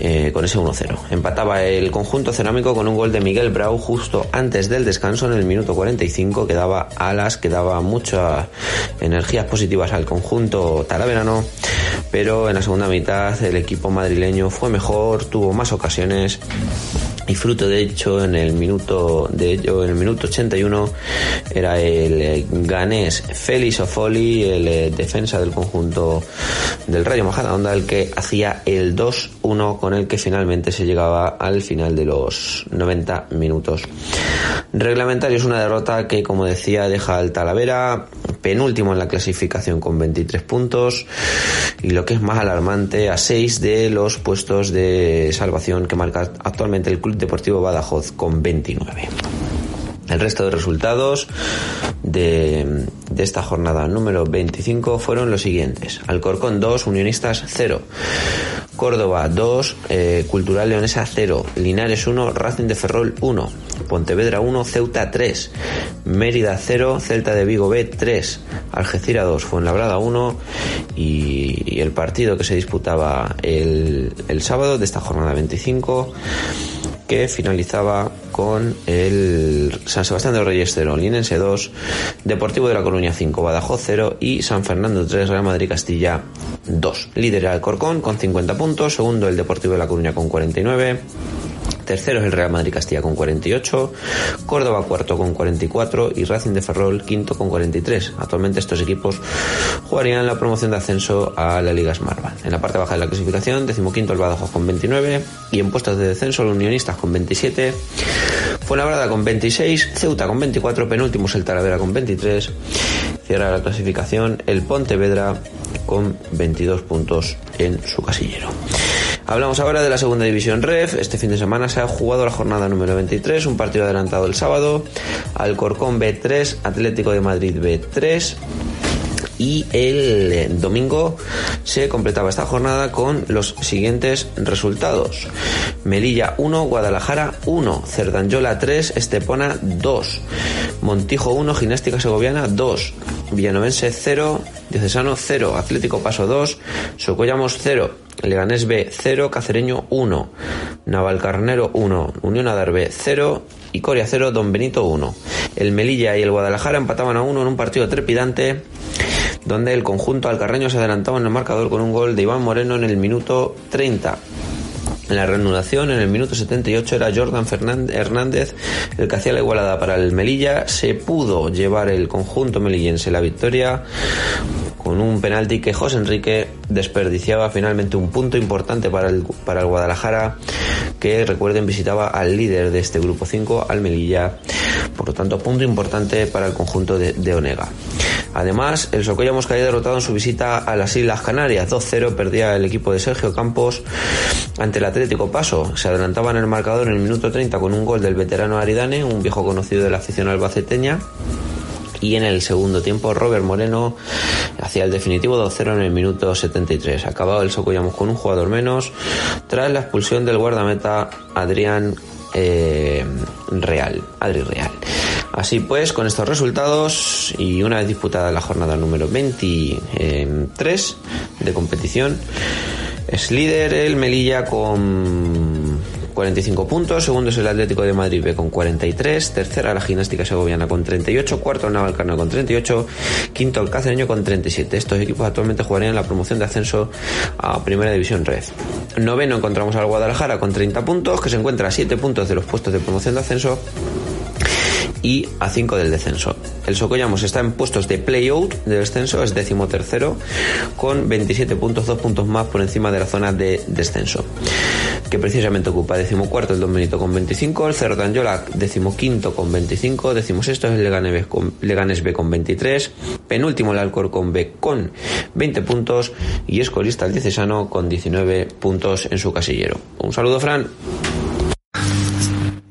eh, con ese 1-0. Empataba el conjunto cerámico con un gol de Miguel Brau justo antes del descanso en el minuto 45 que daba alas, que daba muchas energías positivas al conjunto talaverano, pero en la segunda mitad el equipo madrileño fue mejor, tuvo más ocasiones y fruto de hecho en el minuto de ello en el minuto 81 era el eh, ganés Félix Ofoli el eh, defensa del conjunto del Rayo Majadahonda el que hacía el 2-1 con el que finalmente se llegaba al final de los 90 minutos. Reglamentario es una derrota que como decía deja al Talavera penúltimo en la clasificación con 23 puntos y lo que es más alarmante a 6 de los puestos de salvación que marca actualmente el club Deportivo Badajoz con 29. El resto de resultados de, esta jornada número 25 fueron los siguientes. Alcorcón 2, Unionistas 0. Córdoba 2, eh, Cultural Leonesa 0. Linares 1, Racing de Ferrol 1. Pontevedra 1, Ceuta 3. Mérida 0, Celta de Vigo B 3. Algeciras 2, Fuenlabrada 1. Y, el partido que se disputaba el, el sábado de esta jornada 25 que finalizaba con el San Sebastián de los Reyes 0, Linense 2, Deportivo de La Coruña 5, Badajoz 0 y San Fernando 3, Real Madrid Castilla 2. Líder el Corcón con 50 puntos, segundo el Deportivo de La Coruña con 49. Tercero es el Real Madrid Castilla con 48, Córdoba cuarto con 44 y Racing de Ferrol quinto con 43. Actualmente estos equipos jugarían la promoción de ascenso a la Liga Smartbank. En la parte baja de la clasificación, decimoquinto el Badajoz con 29 y en puestos de descenso los Unionistas con 27, Fuenlabrada con 26, Ceuta con 24, penúltimo es el Talavera con 23, cierra la clasificación el Pontevedra con 22 puntos en su casillero. Hablamos ahora de la segunda división REF. Este fin de semana se ha jugado la jornada número 23, un partido adelantado el sábado. Alcorcón B3, Atlético de Madrid B3 y el domingo se completaba esta jornada con los siguientes resultados. Melilla 1, Guadalajara 1, Cerdanyola 3, Estepona 2, Montijo 1, Gimnástica Segoviana 2, Villanovense 0, Diocesano 0, Atlético Paso 2, Socollamos 0, Leganés B 0, Cacereño 1, Navalcarnero 1, Unión Adar B 0 y Coria 0, Don Benito 1. El Melilla y el Guadalajara empataban a 1 en un partido trepidante donde el conjunto alcarreño se adelantaba en el marcador con un gol de Iván Moreno en el minuto 30. En la reanudación, en el minuto 78, era Jordan Fernández, Hernández el que hacía la igualada para el Melilla. Se pudo llevar el conjunto melillense la victoria con un penalti que José Enrique desperdiciaba finalmente un punto importante para el, para el Guadalajara, que recuerden visitaba al líder de este grupo 5, al Melilla. Por lo tanto, punto importante para el conjunto de, de Onega. Además, el Socollamos caía derrotado en su visita a las Islas Canarias. 2-0 perdía el equipo de Sergio Campos ante el Atlético Paso. Se adelantaba en el marcador en el minuto 30 con un gol del veterano Aridane, un viejo conocido de la afición albaceteña. Y en el segundo tiempo, Robert Moreno hacía el definitivo 2-0 en el minuto 73. Acabado el Socollamos con un jugador menos tras la expulsión del guardameta Adrián eh, Real, Adri Real. Así pues, con estos resultados y una vez disputada la jornada número 23 de competición, es líder el Melilla con 45 puntos, segundo es el Atlético de Madrid B con 43, tercera la Gimnástica Segoviana con 38, cuarto el Navalcarnero con 38, quinto el Cacereño con 37. Estos equipos actualmente jugarían la promoción de ascenso a Primera División Red. Noveno encontramos al Guadalajara con 30 puntos, que se encuentra a 7 puntos de los puestos de promoción de ascenso y a 5 del descenso. El Socollamos está en puestos de play-out de descenso, es décimo tercero, con 27 puntos, 2 puntos más por encima de la zona de descenso, que precisamente ocupa decimocuarto el Don Benito con 25, el Cerro Tanyola decimoquinto con 25, decimosexto es el Leganes B, con, Leganes B con 23, penúltimo el Alcorcón B con 20 puntos y escolista el Diecesano con 19 puntos en su casillero. Un saludo, Fran.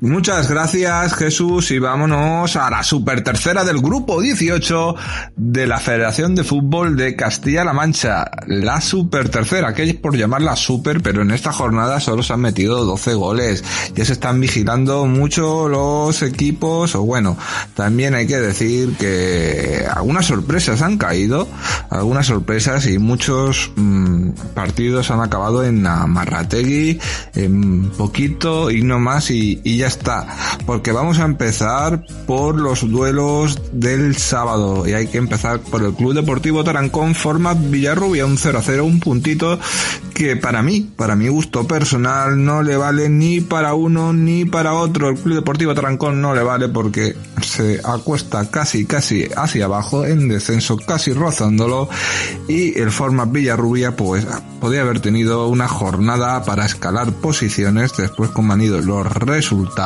Muchas gracias Jesús y vámonos a la super tercera del grupo 18 de la Federación de Fútbol de Castilla-La Mancha. La super tercera, que es por llamarla super, pero en esta jornada solo se han metido 12 goles. Ya se están vigilando mucho los equipos, o bueno, también hay que decir que algunas sorpresas han caído, algunas sorpresas y muchos mmm, partidos han acabado en Amarrategui, en poquito y no más y ya está, porque vamos a empezar por los duelos del sábado y hay que empezar por el Club Deportivo Tarancón forma Villarrubia un 0 a 0, un puntito que para mí, para mi gusto personal no le vale ni para uno ni para otro. El Club Deportivo Tarancón no le vale porque se acuesta casi casi hacia abajo en descenso, casi rozándolo y el forma Villarrubia pues podría haber tenido una jornada para escalar posiciones después como han ido los resultados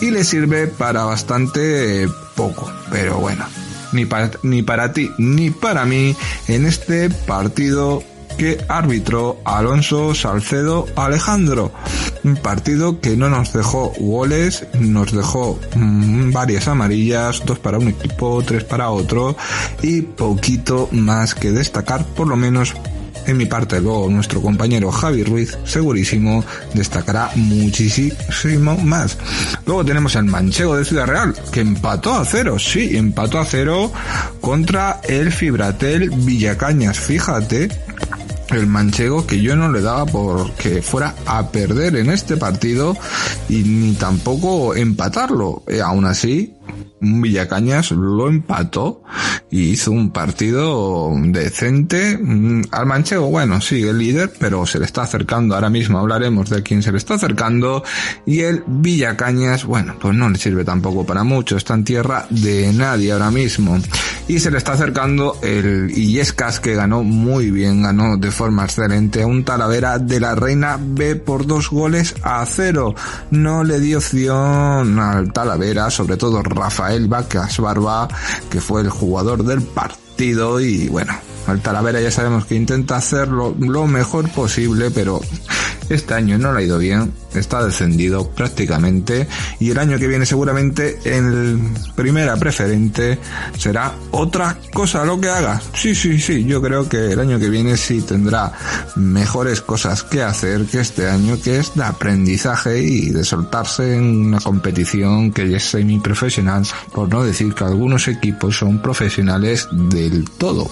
y le sirve para bastante poco. Pero bueno, ni para, ni para ti ni para mí en este partido que arbitró Alonso Salcedo Alejandro. Un partido que no nos dejó goles, nos dejó mmm, varias amarillas, dos para un equipo, tres para otro y poquito más que destacar, por lo menos en mi parte, luego nuestro compañero Javi Ruiz, segurísimo, destacará muchísimo más. Luego tenemos el Manchego de Ciudad Real, que empató a cero, sí, empató a cero contra el Fibratel Villacañas. Fíjate el manchego que yo no le daba por que fuera a perder en este partido y ni tampoco empatarlo. Eh, aún así, Villacañas lo empató y hizo un partido decente. Mm, al manchego, bueno, sigue el líder, pero se le está acercando. Ahora mismo hablaremos de quién se le está acercando. Y el Villacañas, bueno, pues no le sirve tampoco para mucho. Está en tierra de nadie ahora mismo. Y se le está acercando el Illescas que ganó muy bien, ganó de forma excelente. Un Talavera de la Reina B por dos goles a cero. No le dio opción al Talavera, sobre todo Rafael Vacas Barba, que fue el jugador del partido y bueno, al Talavera ya sabemos que intenta hacerlo lo mejor posible, pero este año no le ha ido bien, está descendido prácticamente y el año que viene seguramente en primera preferente será otra cosa lo que haga. Sí, sí, sí, yo creo que el año que viene sí tendrá mejores cosas que hacer que este año, que es de aprendizaje y de soltarse en una competición que ya es semi-profesional, por no decir que algunos equipos son profesionales del todo.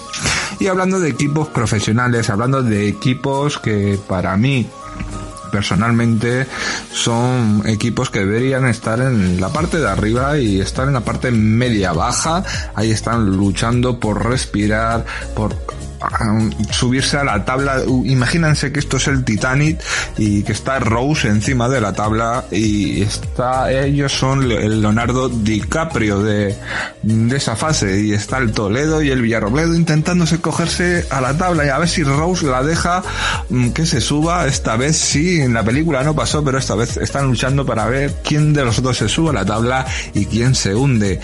Y hablando de equipos profesionales, hablando de equipos que para mí personalmente son equipos que deberían estar en la parte de arriba y estar en la parte media baja. Ahí están luchando por respirar, por subirse a la tabla. Imagínense que esto es el Titanic y que está Rose encima de la tabla y está, ellos son el Leonardo DiCaprio de, de esa fase y está el Toledo y el Villarrobledo intentándose cogerse a la tabla y a ver si Rose la deja mm, que se suba. Esta vez sí, en la película no pasó, pero esta vez están luchando para ver quién de los dos se sube a la tabla y quién se hunde.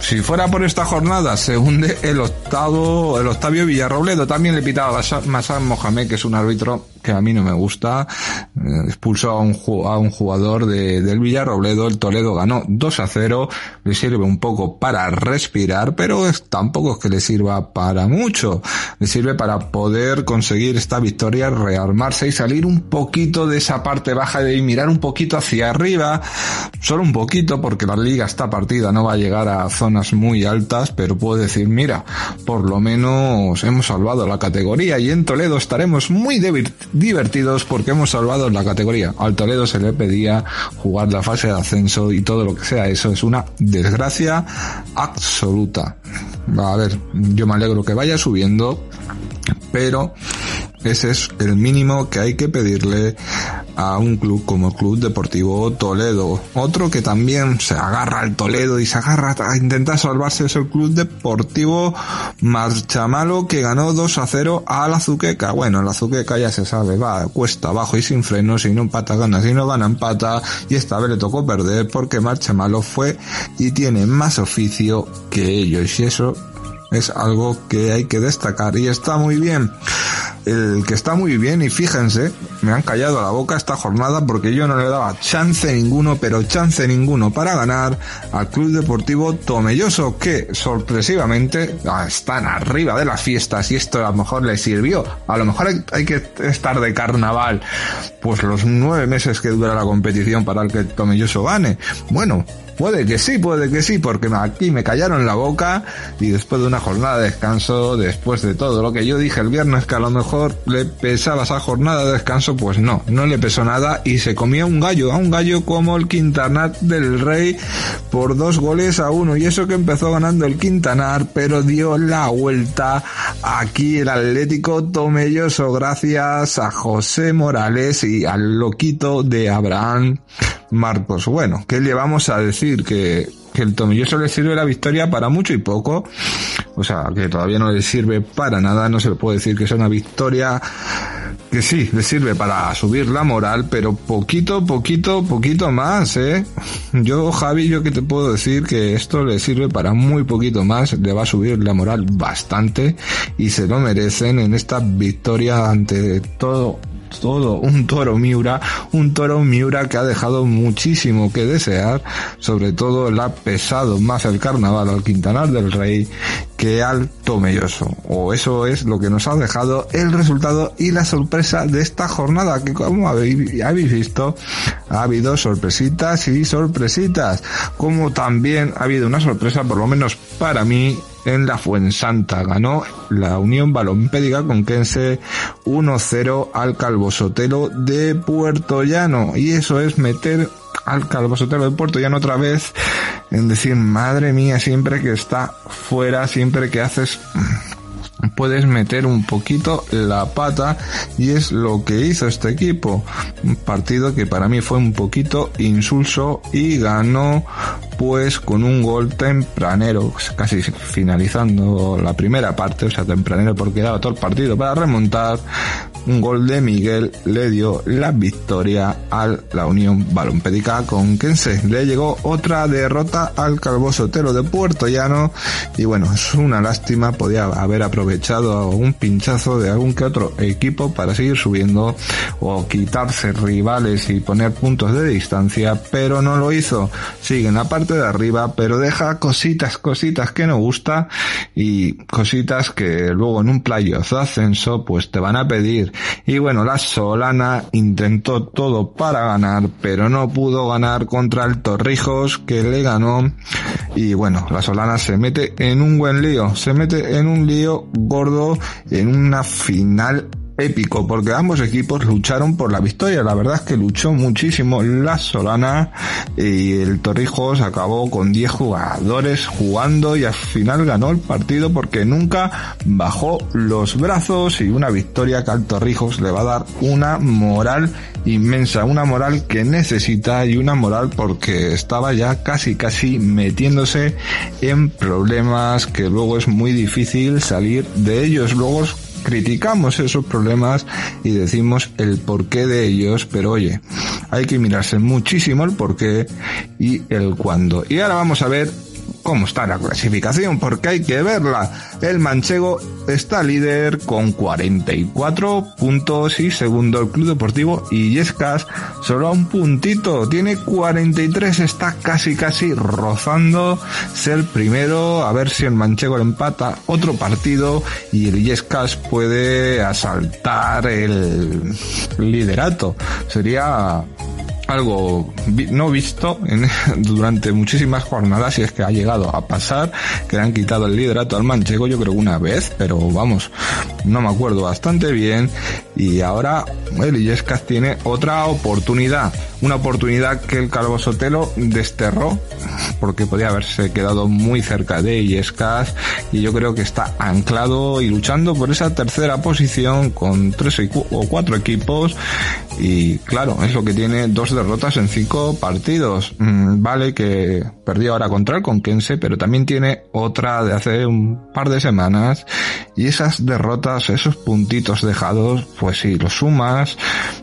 Si fuera por esta jornada, se hunde el octavo, el Octavio Villarrobledo. También le pitaba a Masan Mohamed, que es un árbitro a mí no me gusta. Eh, expulsó a un, a un jugador de, del Villarrobledo. El Toledo ganó 2 a 0. Le sirve un poco para respirar, pero es, tampoco es que le sirva para mucho. Le sirve para poder conseguir esta victoria, rearmarse y salir un poquito de esa parte baja de mirar un poquito hacia arriba. Solo un poquito, porque la liga está partida, no va a llegar a zonas muy altas, pero puedo decir, mira, por lo menos hemos salvado la categoría y en Toledo estaremos muy divertidos porque hemos salvado la categoría. Al Toledo se le pedía jugar la fase de ascenso y todo lo que sea eso es una desgracia absoluta. A ver, yo me alegro que vaya subiendo, pero ese es el mínimo que hay que pedirle a un club como el Club Deportivo Toledo. Otro que también se agarra al Toledo y se agarra a intentar salvarse es el Club Deportivo Marchamalo que ganó 2 a 0 al Azuqueca. Bueno, el Azuqueca ya se sabe, va cuesta abajo y sin freno, si no empata gana, si no gana empata y esta vez le tocó perder porque Marchamalo fue y tiene más oficio que ellos y eso es algo que hay que destacar y está muy bien. El que está muy bien y fíjense, me han callado la boca esta jornada porque yo no le daba chance ninguno, pero chance ninguno para ganar al Club Deportivo Tomelloso que sorpresivamente ah, están arriba de las fiestas y esto a lo mejor le sirvió. A lo mejor hay, que estar de carnaval pues los nueve meses que dura la competición para el que Tomelloso gane. Bueno, Puede que sí, puede que sí, porque aquí me callaron la boca y después de una jornada de descanso, después de todo lo que yo dije el viernes que a lo mejor le pesaba esa jornada de descanso, pues no, no le pesó nada y se comía un gallo, a un gallo como el Quintanar del Rey por dos goles a uno. Y eso que empezó ganando el Quintanar, pero dio la vuelta aquí el Atlético Tomelloso gracias a José Morales y al loquito de Abraham Marcos. Bueno, ¿qué le vamos a decir? Que, que el tomilloso le sirve la victoria para mucho y poco. O sea, que todavía no le sirve para nada. No se le puede decir que es una victoria que sí, le sirve para subir la moral, pero poquito, poquito, poquito más, ¿eh? Yo, Javi, yo que te puedo decir que esto le sirve para muy poquito más, le va a subir la moral bastante y se lo merecen en esta victoria ante todo todo un toro Miura, un toro Miura que ha dejado muchísimo que desear, sobre todo el ha pesado más el carnaval al Quintanar del Rey que al Tomelloso. O eso es lo que nos ha dejado el resultado y la sorpresa de esta jornada, que como habéis visto, ha habido sorpresitas y sorpresitas, como también ha habido una sorpresa, por lo menos para mí, en la Fuensanta. Ganó la Unión Balompédica con Kense 1-0 al Calvo Sotelo de Puerto Llano. Y eso es meter al Calvo Sotelo de Puerto Llano otra vez en decir, madre mía, siempre que está fuera, siempre que haces puedes meter un poquito la pata y es lo que hizo este equipo. Un partido que para mí fue un poquito insulso y ganó pues con un gol tempranero, casi finalizando la primera parte, o sea, tempranero porque daba todo el partido para remontar. Un gol de Miguel le dio la victoria a la Unión Balompédica con Kense. Le llegó otra derrota al Calvo Sotelo de Puerto Llano y bueno, es una lástima, podía haber aprovechado un pinchazo de algún que otro equipo para seguir subiendo o quitarse rivales y poner puntos de distancia, pero no lo hizo. Sigue en la parte de arriba, pero deja cositas, cositas que no gusta y cositas que luego en un playoff de ascenso pues te van a pedir. Y bueno, la Solana intentó todo para ganar, pero no pudo ganar contra el Torrijos que le ganó. Y bueno, la Solana se mete en un buen lío, se mete en un lío gordo en una final épico porque ambos equipos lucharon por la victoria. La verdad es que luchó muchísimo la Solana y el Torrijos acabó con 10 jugadores jugando y al final ganó el partido porque nunca bajó los brazos y una victoria que al Torrijos le va a dar una moral inmensa, una moral que necesita y una moral porque estaba ya casi casi metiéndose en problemas que luego es muy difícil salir de ellos. Luego criticamos esos problemas y decimos el porqué de ellos, pero oye, hay que mirarse muchísimo el porqué y el cuándo. Y ahora vamos a ver cómo está la clasificación, porque hay que verla. El manchego está líder con 44 puntos y segundo el Club Deportivo Illescas solo a un puntito, tiene 43, está casi casi rozando ser primero, a ver si el manchego le empata otro partido y el Illescas puede asaltar el liderato. Sería algo no visto durante muchísimas jornadas y es que ha llegado a pasar que le han quitado el liderato al manchego yo creo una vez pero vamos no me acuerdo bastante bien y ahora el Illescas tiene otra oportunidad una oportunidad que el Calvo Sotelo desterró porque podía haberse quedado muy cerca de Illescas y yo creo que está anclado y luchando por esa tercera posición con tres o cuatro equipos y claro es lo que tiene dos derrotas en cinco partidos. Mm, vale que perdió ahora contra el Conquense, pero también tiene otra de hace un par de semanas. Y esas derrotas, esos puntitos dejados, pues si los sumas,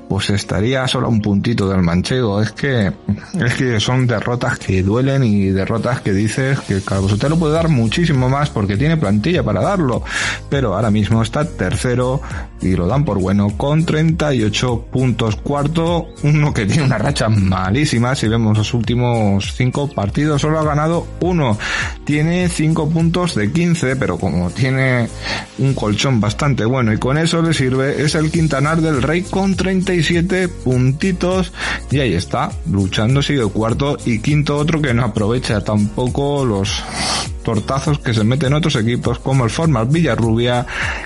pues estaría solo un puntito del manchego. Es que, es que son derrotas que duelen y derrotas que dices que el lo puede dar muchísimo más porque tiene plantilla para darlo. Pero ahora mismo está tercero y lo dan por bueno con 38 puntos. Cuarto, uno que tiene una racha malísima. Si vemos los últimos cinco partidos, solo ha ganado uno. Tiene cinco puntos de 15, pero como tiene un colchón bastante bueno y con eso le sirve, es el Quintanar del Rey con 37 puntitos. Y ahí está, luchando, sigue cuarto y quinto otro que no aprovecha tampoco los tortazos que se meten otros equipos como el Format Villarrubia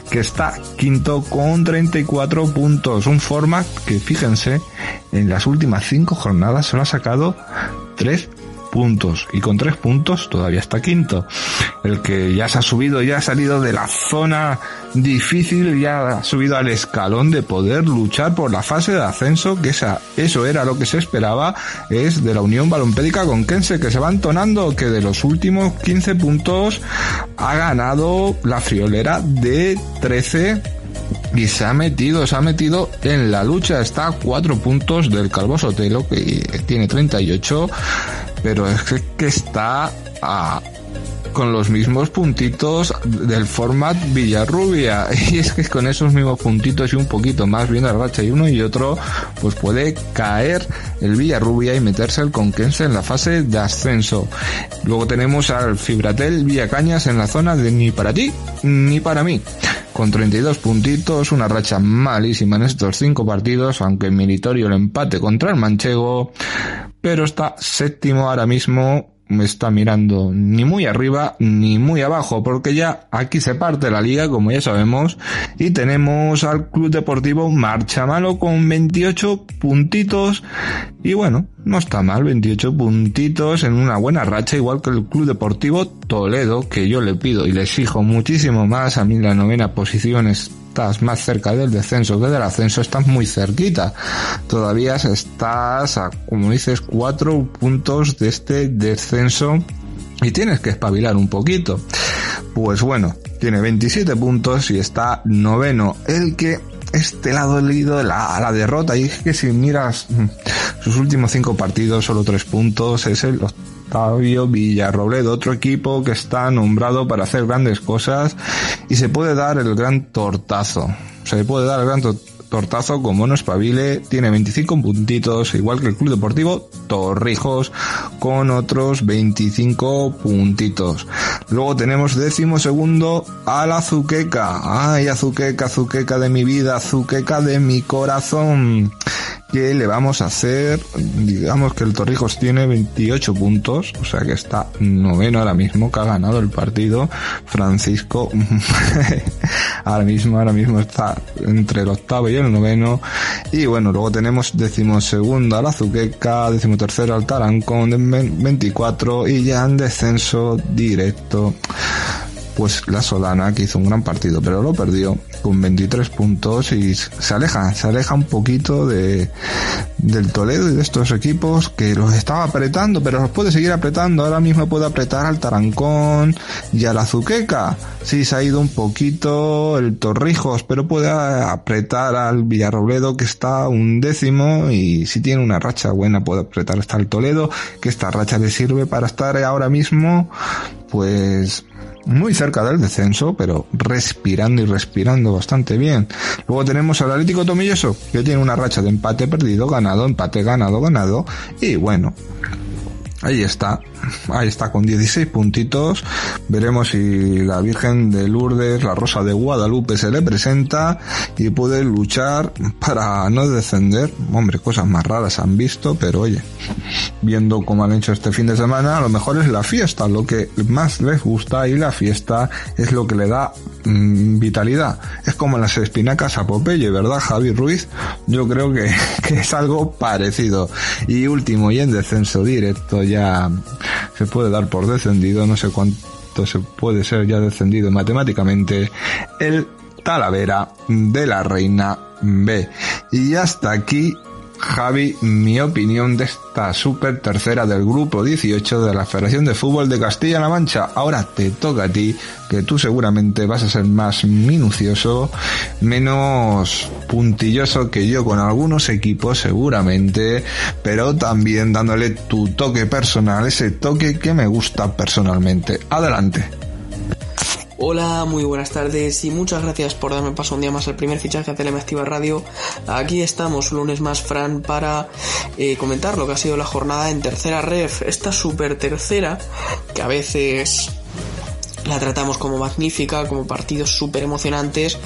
que está quinto con 34 puntos. Un Format que fíjense en las últimas cinco jornadas solo ha sacado tres puntos y con tres puntos todavía está quinto. El que ya se ha subido, ya ha salido de la zona difícil, ya ha subido al escalón de poder luchar por la fase de ascenso, que esa, eso era lo que se esperaba, es de la Unión Balompédica con Kense, que se va entonando, que de los últimos 15 puntos ha ganado la friolera de 13 y se ha metido, se ha metido en la lucha. Está a cuatro puntos del Calvo Sotelo, que tiene 38, pero es que está a, con los mismos puntitos del format Villarrubia. Y es que con esos mismos puntitos y un poquito más, viendo la racha y uno y otro, pues puede caer el Villarrubia y meterse el Conquense en la fase de ascenso. Luego tenemos al Fibratel Villacañas en la zona de ni para ti ni para mí con 32 puntitos, una racha malísima en estos cinco partidos, aunque en Militorio el empate contra el Manchego, pero está séptimo ahora mismo está mirando ni muy arriba ni muy abajo, porque ya aquí se parte la liga, como ya sabemos, y tenemos al Club Deportivo Marchamalo con 28 puntitos, y bueno, no está mal, 28 puntitos en una buena racha, igual que el Club Deportivo Toledo, que yo le pido y le exijo muchísimo más, a mí la novena posición estás más cerca del descenso que del ascenso, estás muy cerquita. Todavía estás a, como dices, cuatro puntos de este descenso y tienes que espabilar un poquito. Pues bueno, tiene 27 puntos y está noveno. El que este lado leído la, la derrota y es que si miras mm, sus últimos cinco partidos, solo tres puntos, es el Octavio Villarrobledo, otro equipo que está nombrado para hacer grandes cosas y se puede dar el gran tortazo. Se puede dar el gran tortazo como no espabile, tiene 25 puntitos, igual que el Club Deportivo Torrijos, con otros 25 puntitos. Luego tenemos décimo segundo a la Azuqueca. Ay, Azuqueca, Azuqueca de mi vida, Azuqueca de mi corazón que le vamos a hacer, digamos que el Torrijos tiene 28 puntos, o sea que está noveno ahora mismo, que ha ganado el partido. Francisco, ahora mismo, ahora mismo está entre el octavo y el noveno. Y bueno, luego tenemos decimosegundo al Azuqueca, decimotercero al Tarancón, 24 y ya en descenso directo pues la Solana que hizo un gran partido pero lo perdió con 23 puntos y se aleja, se aleja un poquito de del Toledo y de estos equipos que los estaba apretando, pero los puede seguir apretando. Ahora mismo puede apretar al Tarancón y a la Zuqueca. Sí, se ha ido un poquito el Torrijos, pero puede apretar al Villarrobledo que está un décimo y si tiene una racha buena puede apretar hasta el Toledo, que esta racha le sirve para estar ahora mismo pues muy cerca del descenso, pero respirando y respirando bastante bien. Luego tenemos al Atlético Tomilloso, que tiene una racha de empate perdido, ganado, empate ganado, ganado, y bueno, Ahí está, ahí está con 16 puntitos. Veremos si la Virgen de Lourdes, la Rosa de Guadalupe se le presenta y puede luchar para no descender. Hombre, cosas más raras han visto, pero oye, viendo cómo han hecho este fin de semana, a lo mejor es la fiesta lo que más les gusta y la fiesta es lo que le da mm, vitalidad. Es como las espinacas a Popeye, ¿verdad, Javi Ruiz? Yo creo que, que es algo parecido. Y último, y en descenso directo ya se puede dar por descendido, no sé cuánto se puede ser ya descendido matemáticamente, el Talavera de la Reina B. Y hasta aquí Javi, mi opinión de esta super tercera del grupo 18 de la Federación de Fútbol de Castilla-La Mancha. Ahora te toca a ti, que tú seguramente vas a ser más minucioso, menos puntilloso que yo con algunos equipos seguramente, pero también dándole tu toque personal, ese toque que me gusta personalmente. Adelante. Hola, muy buenas tardes y muchas gracias por darme paso un día más al primer fichaje a Telemastiva Radio. Aquí estamos, lunes más, Fran, para eh, comentar lo que ha sido la jornada en tercera ref, esta super tercera, que a veces la tratamos como magnífica, como partidos súper emocionantes,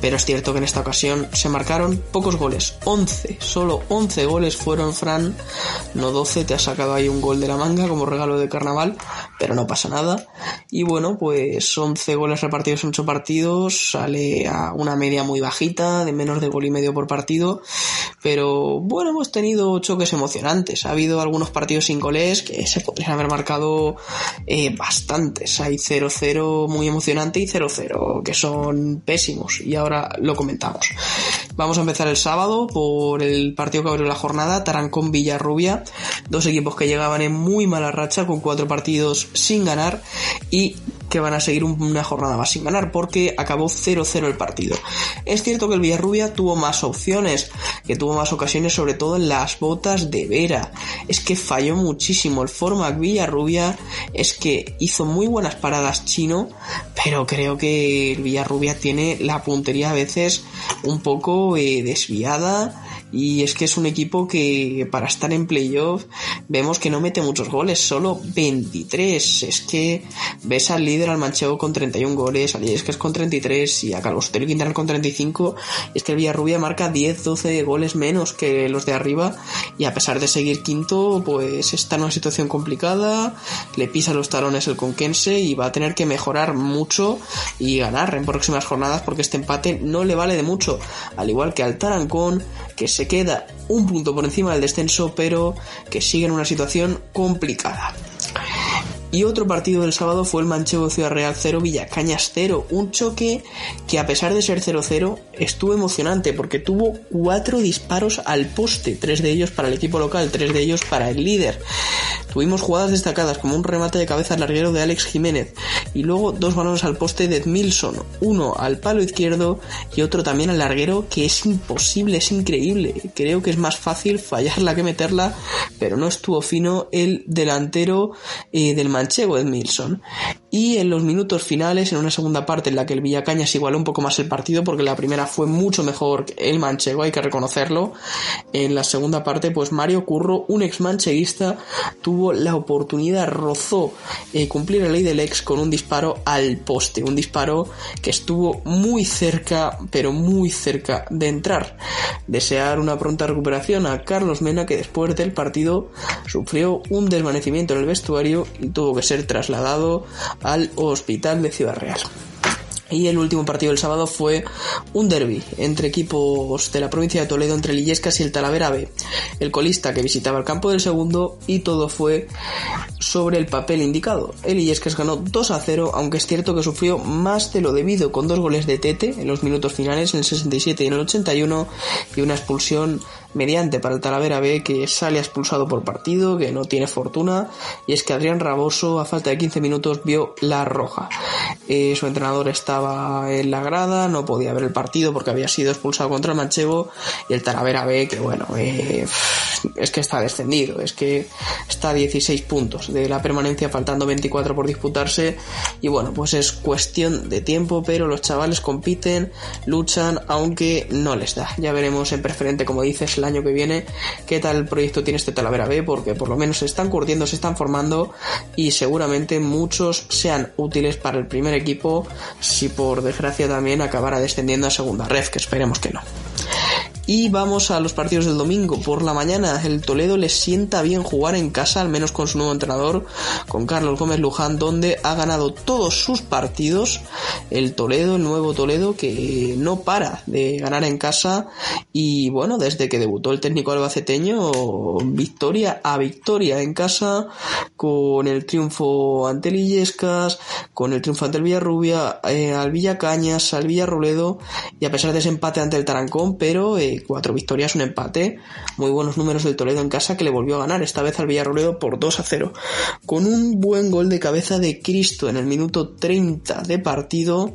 pero es cierto que en esta ocasión se marcaron pocos goles, 11, solo 11 goles fueron Fran, no 12, te ha sacado ahí un gol de la manga como regalo de carnaval, pero no pasa nada. Y bueno, pues 11 goles repartidos en 8 partidos, sale a una media muy bajita, de menos de gol y medio por partido, pero bueno, hemos tenido choques emocionantes, ha habido algunos partidos sin goles que se podrían haber marcado eh, bastantes, hay 0 0 muy emocionante y 0-0 que son pésimos. Y ahora lo comentamos. Vamos a empezar el sábado por el partido que abrió la jornada, Tarancón Villarrubia, dos equipos que llegaban en muy mala racha con cuatro partidos sin ganar. Y que van a seguir una jornada más sin ganar porque acabó 0-0 el partido. Es cierto que el Villarrubia tuvo más opciones, que tuvo más ocasiones sobre todo en las botas de Vera. Es que falló muchísimo el formac Villarrubia, es que hizo muy buenas paradas chino, pero creo que el Villarrubia tiene la puntería a veces un poco eh, desviada Y es que es un equipo que para estar en playoff vemos que no mete muchos goles, solo 23. Es que ves al líder al Manchego con 31 goles, al es con 33 y a Carlos Otero Quintana con 35. Es que el Villarrubia marca 10, 12 goles menos que los de arriba y a pesar de seguir quinto, pues está en una situación complicada, le pisa los talones el Conquense y va a tener que mejorar mucho y ganar en próximas jornadas porque este empate no le vale de mucho, al igual que al Tarancón, que se queda un punto por encima del descenso, pero que sigue en una situación complicada. Y otro partido del sábado fue el Manchego Ciudad Real 0, Villacañas 0. Un choque que a pesar de ser 0-0 estuvo emocionante porque tuvo cuatro disparos al poste, tres de ellos para el equipo local, tres de ellos para el líder. Tuvimos jugadas destacadas como un remate de cabeza larguero de Alex Jiménez y luego dos balones al poste de Edmilson, uno al palo izquierdo y otro también al larguero que es imposible, es increíble. Creo que es más fácil fallarla que meterla, pero no estuvo fino el delantero eh, del manchego Edmilson. Y en los minutos finales, en una segunda parte en la que el Villacañas igualó un poco más el partido, porque la primera fue mucho mejor el manchego, hay que reconocerlo. En la segunda parte, pues Mario Curro, un ex mancheguista, tuvo la oportunidad, rozó eh, cumplir la ley del ex con un disparo al poste, un disparo que estuvo muy cerca, pero muy cerca de entrar. Desear una pronta recuperación a Carlos Mena, que después del partido sufrió un desvanecimiento en el vestuario y tuvo que ser trasladado al hospital de Ciudad Real. Y el último partido del sábado fue un derby entre equipos de la provincia de Toledo entre el Illescas y el Talavera B. El colista que visitaba el campo del segundo y todo fue sobre el papel indicado. El Illescas ganó 2 a 0, aunque es cierto que sufrió más de lo debido con dos goles de Tete en los minutos finales, en el 67 y en el 81, y una expulsión mediante para el Talavera B que sale expulsado por partido, que no tiene fortuna, y es que Adrián Raboso a falta de 15 minutos vio la roja. Eh, su entrenador estaba en la grada, no podía ver el partido porque había sido expulsado contra el Manchego, y el Talavera B que bueno, eh, es que está descendido, es que está a 16 puntos de la permanencia faltando 24 por disputarse, y bueno, pues es cuestión de tiempo, pero los chavales compiten, luchan, aunque no les da. Ya veremos en preferente, como dices, el año que viene qué tal proyecto tiene este Talavera B, porque por lo menos se están curtiendo, se están formando y seguramente muchos sean útiles para el primer equipo si por desgracia también acabara descendiendo a segunda red, que esperemos que no. Y vamos a los partidos del domingo. Por la mañana, el Toledo le sienta bien jugar en casa, al menos con su nuevo entrenador, con Carlos Gómez Luján, donde ha ganado todos sus partidos. El Toledo, el nuevo Toledo, que no para de ganar en casa. Y bueno, desde que debutó el técnico albaceteño, victoria a victoria en casa, con el triunfo ante Lillescas, con el triunfo ante el Villarrubia, eh, al Villacañas, al Villarroledo, y a pesar de ese empate ante el Tarancón, pero eh, cuatro victorias, un empate, muy buenos números del Toledo en casa que le volvió a ganar, esta vez al Villarroledo por 2 a 0, con un buen gol de cabeza de Cristo en el minuto 30 de partido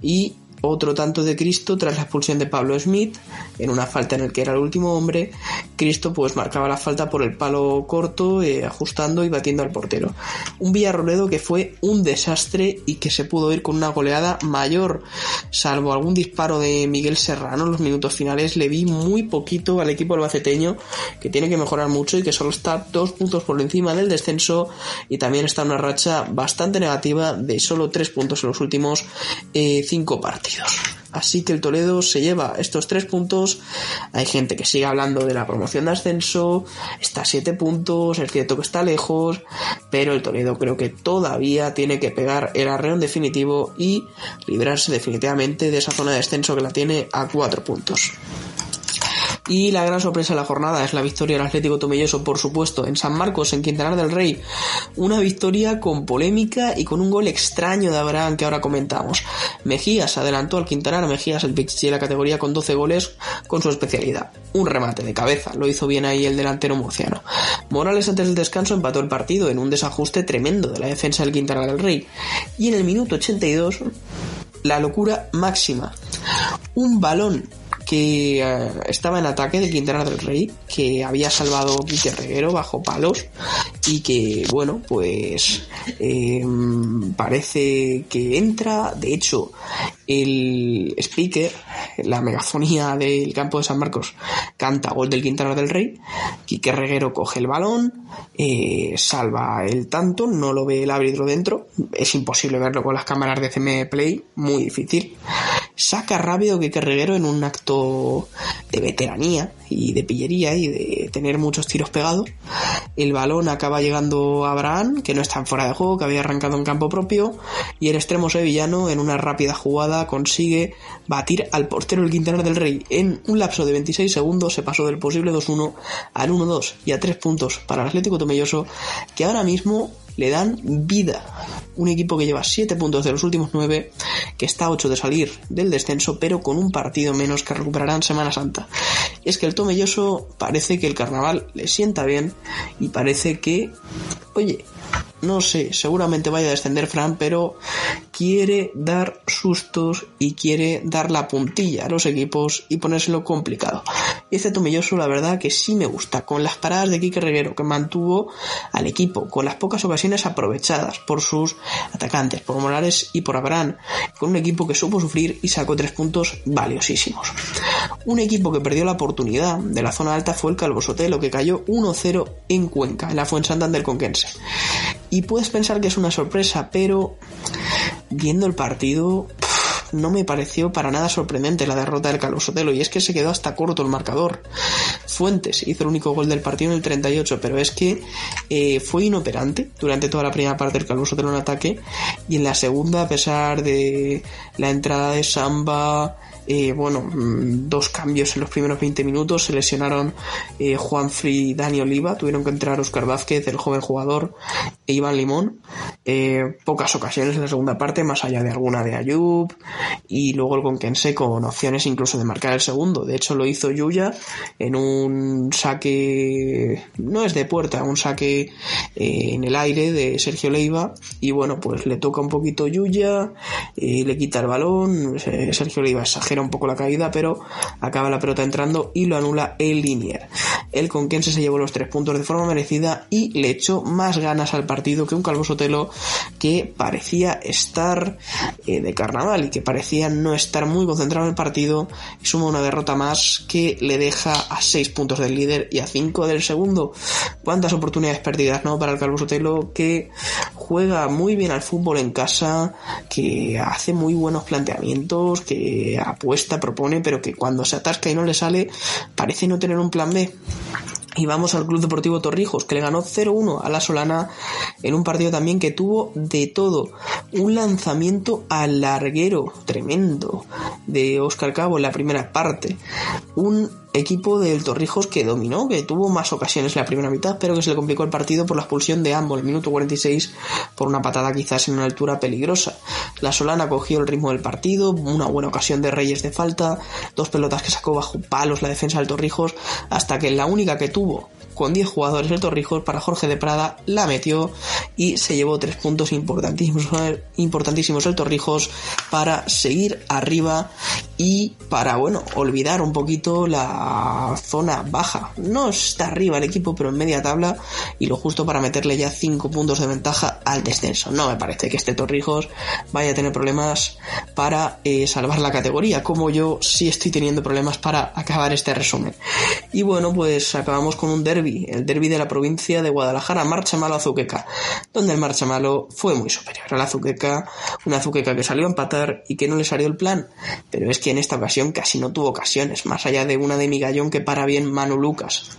y otro tanto de Cristo tras la expulsión de Pablo Smith en una falta en el que era el último hombre Cristo pues marcaba la falta por el palo corto eh, ajustando y batiendo al portero. Un Villarroledo que fue un desastre y que se pudo ir con una goleada mayor. Salvo algún disparo de Miguel Serrano en los minutos finales le vi muy poquito al equipo albaceteño que tiene que mejorar mucho y que solo está dos puntos por encima del descenso y también está una racha bastante negativa de solo tres puntos en los últimos eh, cinco Así que el Toledo se lleva estos tres puntos. Hay gente que sigue hablando de la promoción de ascenso. Está a siete puntos. Es cierto que está lejos. Pero el Toledo creo que todavía tiene que pegar el arreón definitivo y librarse definitivamente de esa zona de descenso que la tiene a cuatro puntos. Y la gran sorpresa de la jornada es la victoria del Atlético Tomelloso, por supuesto, en San Marcos, en Quintanar del Rey. Una victoria con polémica y con un gol extraño de Abraham que ahora comentamos. Mejías adelantó al Quintanar, Mejías el pichichi de la categoría con 12 goles con su especialidad. Un remate de cabeza, lo hizo bien ahí el delantero murciano. Morales antes del descanso empató el partido en un desajuste tremendo de la defensa del Quintanar del Rey. Y en el minuto 82 la locura máxima. Un balón que eh, estaba en ataque del Quintana del Rey, que había salvado Quique Reguero bajo palos y que, bueno, pues em, parece que entra. De hecho, el speaker, la megafonía del campo de San Marcos, canta gol del Quintana del Rey, Quique Reguero coge el balón, eh, salva el tanto, no lo ve el árbitro dentro, es imposible verlo con las cámaras de CM Play, muy difícil. Saca rápido Quique Reguero en un acto de veteranía y de pillería y de tener muchos tiros pegados. El balón acaba llegando a Abraham, que no está fuera de juego, que había arrancado en campo propio, y el extremo sevillano, en una rápida jugada, consigue batir al portero el Quintana del Rey. En un lapso de 26 segundos se pasó del posible 2-1 al 1-2 y a 3 puntos para el Atlético Tomelloso, que ahora mismo le dan vida. Un equipo que lleva 7 puntos de los últimos 9, que está a 8 de salir del descenso, pero con un partido menos que recuperarán Semana Santa. Es que el Tomelloso parece que el carnaval le sienta bien y parece que, oye, no sé, seguramente vaya a descender Fran, pero quiere dar sustos y quiere dar la puntilla a los equipos y ponérselo complicado. Este Tomilloso, la verdad que sí me gusta, con las paradas de Quique Reguero que mantuvo al equipo, con las pocas ocasiones aprovechadas por sus atacantes, por Morales y por Abraham, con un equipo que supo sufrir y sacó tres puntos valiosísimos. Un equipo que perdió la oportunidad de la zona alta fue el Calvo Sotelo, que cayó 1-0 en Cuenca, en la Fuensantander Conquense. Y puedes pensar que es una sorpresa, pero viendo el partido no me pareció para nada sorprendente la derrota del Calvo Sotelo y es que se quedó hasta corto el marcador. Fuentes hizo el único gol del partido en el 38, pero es que eh, fue inoperante durante toda la primera parte del Calvo Sotelo en ataque y en la segunda, a pesar de la entrada de Samba, eh, bueno, mm, dos cambios en los primeros 20 minutos. Se lesionaron eh, Juan Free y Dani Oliva. Tuvieron que entrar Oscar Vázquez, el joven jugador, e Iván Limón. Eh, pocas ocasiones en la segunda parte, más allá de alguna de Ayub. Y luego el Conquense con opciones incluso de marcar el segundo. De hecho, lo hizo Yuya en un saque, no es de puerta, un saque en el aire de Sergio Leiva. Y bueno, pues le toca un poquito Yuya, le quita el balón. Sergio Leiva exagera un poco la caída, pero acaba la pelota entrando y lo anula el Linier. El Conquense se llevó los tres puntos de forma merecida y le echó más ganas al partido que un Calvo Sotelo que parecía estar eh, de carnaval y que parecía no estar muy concentrado en el partido y suma una derrota más que le deja a seis puntos del líder y a cinco del segundo. Cuántas oportunidades perdidas, ¿no? Para el Calvo Sotelo que juega muy bien al fútbol en casa, que hace muy buenos planteamientos, que propone, pero que cuando se atasca y no le sale, parece no tener un plan B. Y vamos al Club Deportivo Torrijos, que le ganó 0-1 a la Solana en un partido también que tuvo de todo. Un lanzamiento al larguero tremendo de Oscar Cabo en la primera parte. Un equipo del Torrijos que dominó, que tuvo más ocasiones en la primera mitad, pero que se le complicó el partido por la expulsión de ambos, el minuto 46, por una patada quizás en una altura peligrosa. La Solana cogió el ritmo del partido, una buena ocasión de Reyes de falta, dos pelotas que sacó bajo palos la defensa del Torrijos, hasta que la única que tuvo con 10 jugadores el Torrijos para Jorge de Prada la metió y se llevó tres puntos importantísimos, importantísimos el Torrijos para seguir arriba y para, bueno, olvidar un poquito la zona baja. No está arriba el equipo, pero en media tabla y lo justo para meterle ya 5 puntos de ventaja al descenso. No me parece que este Torrijos vaya a tener problemas para eh, salvar la categoría, como yo sí estoy teniendo problemas para acabar este resumen. Y bueno, pues acabamos con un derby, el derby de la provincia de Guadalajara, Marcha Malo Azuqueca, donde el Marcha Malo fue muy superior al Azuqueca, una Azuqueca que salió a empatar y que no le salió el plan, pero es que en esta ocasión casi no tuvo ocasiones, más allá de una de Migallón que para bien Manu Lucas.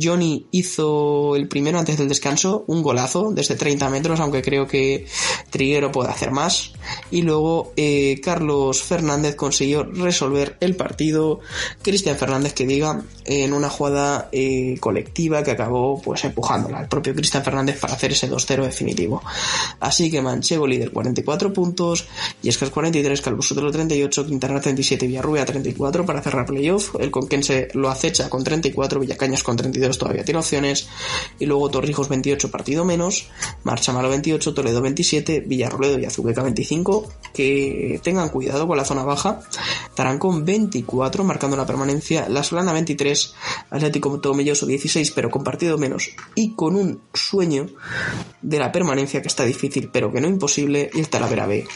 Johnny hizo el primero antes del descanso, un golazo desde 30 metros, aunque creo que Triguero puede hacer más. Y luego eh, Carlos Fernández consiguió resolver el partido. Cristian Fernández que diga en una jugada eh, colectiva que acabó pues empujándola al propio Cristian Fernández para hacer ese 2-0 definitivo. Así que Manchego líder 44 puntos, Yescas 43, Calvo Sotelo 38, Quintana 37, Villarrubia 34 para cerrar playoff. El Conquense lo acecha con 34, Villacañas con 32 todavía tiene opciones. Y luego Torrijos 28, partido menos, Marchamalo 28, Toledo 27, Villarroledo y Azuqueca 25. Que tengan cuidado con la zona baja. Tarancón 24, marcando la permanencia. La Solana 23, Atlético Tomelloso 16, pero con partido menos. Y con un sueño de la permanencia que está difícil, pero que no imposible, y el Talavera B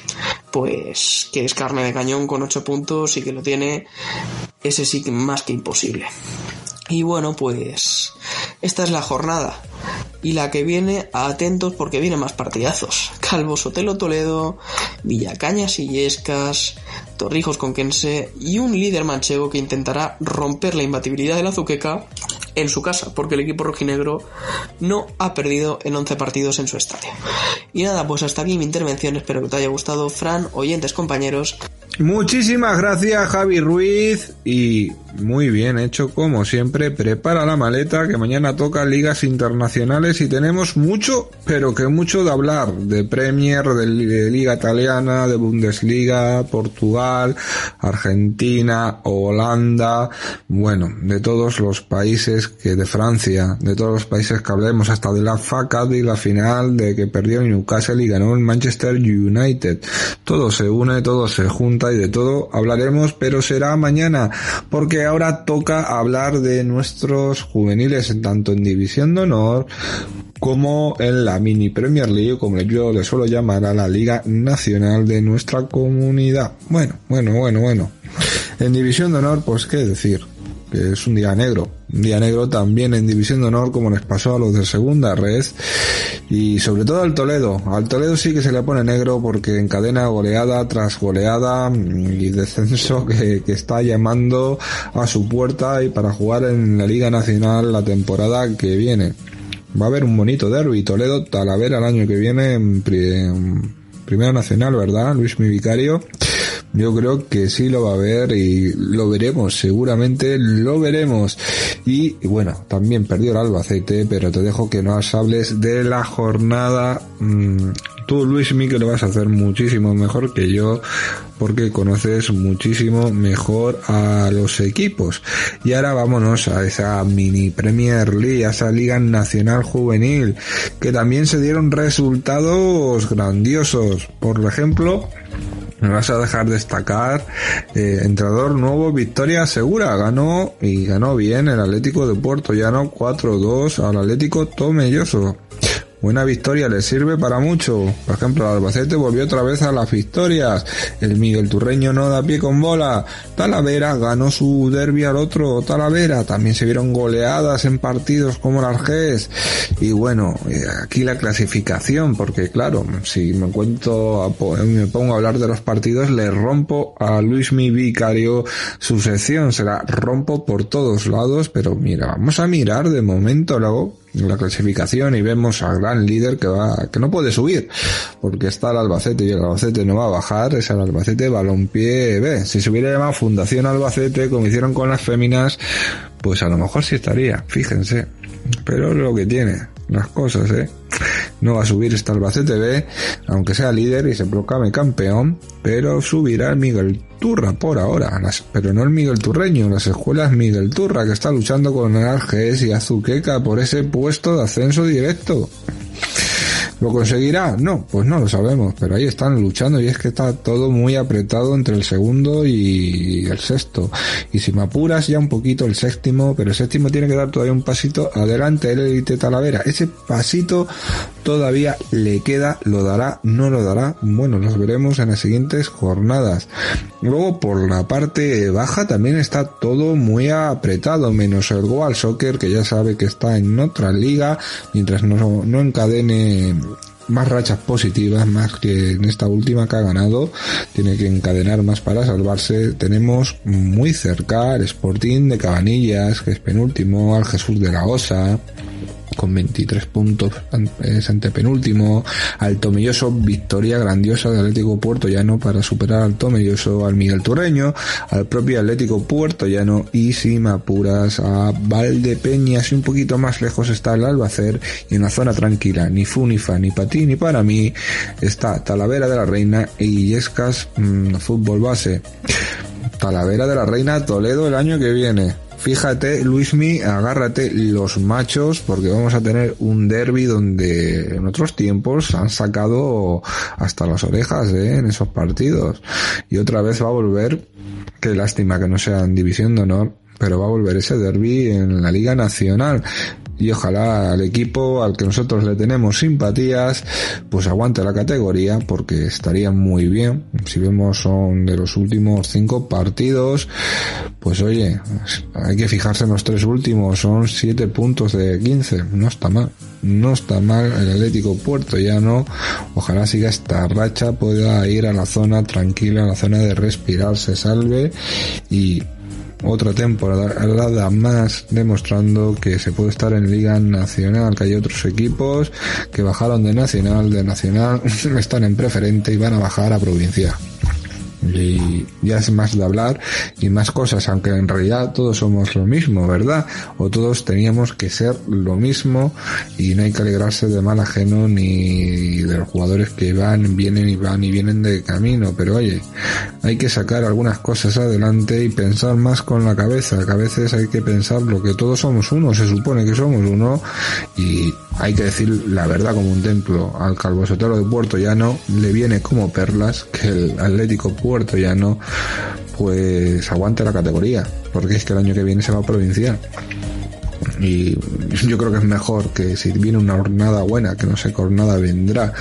pues que es carne de cañón con 8 puntos y que lo tiene ese sí más que imposible. Y bueno, pues esta es la jornada. Y la que viene, atentos porque vienen más partidazos. Calvo Sotelo Toledo, Villacañas y Yescas, Torrijos con Kense y un líder manchego que intentará romper la imbatibilidad del Azuqueca en su casa, porque el equipo rojinegro no ha perdido en 11 partidos en su estadio. Y nada, pues hasta aquí mi intervención, espero que te haya gustado, Fran, oyentes, compañeros. Muchísimas gracias Javi Ruiz y muy bien hecho como siempre, prepara la maleta que mañana toca ligas internacionales y tenemos mucho, pero que mucho de hablar, de Premier, de Liga Italiana, de Bundesliga, Portugal, Argentina, Holanda, bueno, de todos los países que de Francia, de todos los países que hablemos, hasta de la FACAD y la final de que perdió Newcastle y ganó el Manchester United. Todo se une, todo se junta y de todo hablaremos, pero será mañana, porque ahora toca hablar de nuestros juveniles, tanto en División de Honor como en la Mini Premier League, como yo le suelo llamar a la Liga Nacional de nuestra comunidad. Bueno, bueno, bueno, bueno. En División de Honor, pues qué decir que es un día negro. Un día negro también en División de Honor como les pasó a los de segunda red y sobre todo al Toledo. Al Toledo sí que se le pone negro porque encadena goleada tras goleada y descenso que, que está llamando a su puerta y para jugar en la Liga Nacional la temporada que viene. Va a haber un bonito derby Toledo Talavera el año que viene en, Primera Nacional, ¿verdad? Luis mi vicario. Yo creo que sí lo va a ver y lo veremos, seguramente lo veremos. Y, bueno, también perdió el Albacete, pero te dejo que nos hables de la jornada. Mm, tú, Luis, que lo vas a hacer muchísimo mejor que yo, porque conoces muchísimo mejor a los equipos. Y ahora vámonos a esa mini Premier League, a esa Liga Nacional Juvenil, que también se dieron resultados grandiosos. Por ejemplo, me vas a dejar destacar, eh, entrenador nuevo, victoria segura, ganó y ganó bien el Atlético de Puerto Llano 4-2 al Atlético Tomelloso. Buena victoria le sirve para mucho. Por ejemplo, el Albacete volvió otra vez a las victorias. El Miguel Turreño no da pie con bola. Talavera ganó su derby al otro Talavera. También se vieron goleadas en partidos como el Argés. Y bueno, eh, aquí la clasificación, porque claro, si me cuento, me pongo a hablar de los partidos, le rompo a Luis Mi Vicario su sección. Se la rompo por todos lados, pero mira, vamos a mirar de momento luego la clasificación y vemos al gran líder que va, que no puede subir, porque está el Albacete y el Albacete no va a bajar, es el Albacete Balompié B. Si se hubiera llamado Fundación Albacete, como hicieron con las féminas, pues a lo mejor sí estaría, fíjense. Pero lo que tiene, las cosas, eh no va a subir esta Albacete B, aunque sea líder y se proclame campeón, pero subirá el Miguel Turra por ahora, pero no el Miguel Turreño, las escuelas Miguel Turra que está luchando con el Arges y Azuqueca por ese puesto de ascenso directo. ¿Lo conseguirá? No, pues no lo sabemos, pero ahí están luchando y es que está todo muy apretado entre el segundo y el sexto. Y si me apuras ya un poquito el séptimo, pero el séptimo tiene que dar todavía un pasito adelante el Elite Talavera. Ese pasito todavía le queda, lo dará, no lo dará. Bueno, los veremos en las siguientes jornadas. Luego por la parte baja también está todo muy apretado, menos el Goal Soccer que ya sabe que está en otra liga, mientras no, no encadene más rachas positivas, más que en esta última que ha ganado, tiene que encadenar más para salvarse. Tenemos muy cerca el Sporting de Cabanillas, que es penúltimo, al Jesús de la Osa, con 23 puntos es antepenúltimo, al Tomelloso victoria grandiosa de Atlético Puerto Llano para superar al Tomelloso, al Miguel Turreño, al propio Atlético Puerto Llano y sin apuras a Valdepeñas y un poquito más lejos está el Albacer y en la zona tranquila, ni fu ni ni para ti ni para mí está Talavera de la Reina y Yescas mm, Fútbol Base. Talavera de la Reina Toledo el año que viene. Fíjate, Luismi, agárrate los machos porque vamos a tener un derby donde en otros tiempos han sacado hasta las orejas ¿eh? en esos partidos. Y otra vez va a volver, qué lástima que no sea en división de honor, pero va a volver ese derby en la Liga Nacional. Y ojalá al equipo al que nosotros le tenemos simpatías pues aguante la categoría porque estaría muy bien. Si vemos son de los últimos cinco partidos pues oye hay que fijarse en los tres últimos son siete puntos de 15 no está mal no está mal el Atlético Puerto ya no ojalá siga esta racha pueda ir a la zona tranquila a la zona de respirar se salve y otra temporada más demostrando que se puede estar en Liga Nacional, que hay otros equipos que bajaron de Nacional, de Nacional están en preferente y van a bajar a provincia y ya es más de hablar y más cosas, aunque en realidad todos somos lo mismo, ¿verdad? O todos teníamos que ser lo mismo y no hay que alegrarse de mal ajeno ni de los jugadores que van, vienen y van y vienen de camino, pero oye, hay que sacar algunas cosas adelante y pensar más con la cabeza, que a veces hay que pensar lo que todos somos uno, se supone que somos uno y hay que decir la verdad como un templo. Al Calvo Sotelo de Puerto Llano le viene como perlas que el Atlético Llano pues aguante la categoría porque es que el año que viene se va a provincial y yo creo que es mejor que si viene una jornada buena, que no sé qué jornada vendrá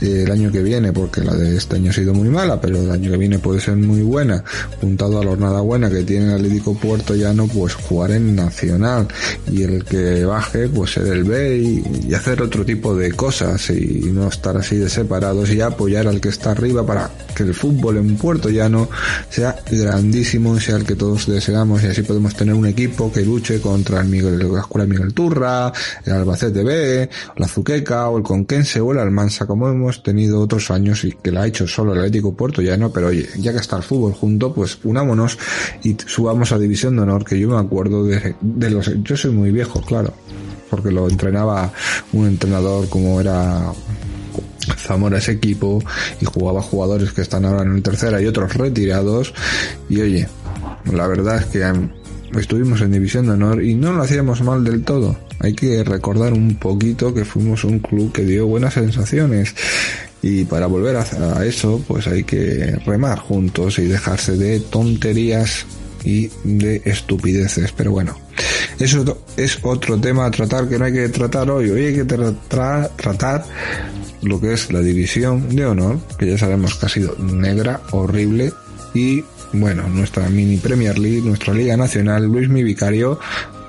eh, el año que viene, porque la de este año ha sido muy mala, pero el año que viene puede ser muy buena, juntado a la jornada buena que tiene el Atlético Puerto Llano, pues jugar en Nacional. Y el que baje, pues ser el B y, hacer otro tipo de cosas y no estar así de separados y apoyar al que está arriba para que el fútbol en Puerto Llano sea grandísimo, sea el que todos deseamos. Y así podemos tener un equipo que luche contra el Miguel la Escuela Miguel Turra, el Albacete B, la Zuqueca o el Conquense o el Almansa, como hemos tenido otros años y que la ha hecho solo el Atlético Puerto ya no, pero oye, ya que está el fútbol junto, pues unámonos y subamos a División de Honor, que yo me acuerdo de, los, yo soy muy viejo, claro, porque lo entrenaba un entrenador como era Zamora ese equipo y jugaba jugadores que están ahora en el tercera y otros retirados y oye, la verdad es que estuvimos en División de Honor y no lo hacíamos mal del todo. Hay que recordar un poquito que fuimos un club que dio buenas sensaciones y para volver a, eso pues hay que remar juntos y dejarse de tonterías y de estupideces. Pero bueno, eso es otro tema a tratar que no hay que tratar hoy. Hoy hay que tratar lo que es la división de honor, que ya sabemos que ha sido negra, horrible y bueno, nuestra mini Premier League, nuestra Liga Nacional, Luis Mi Vicario,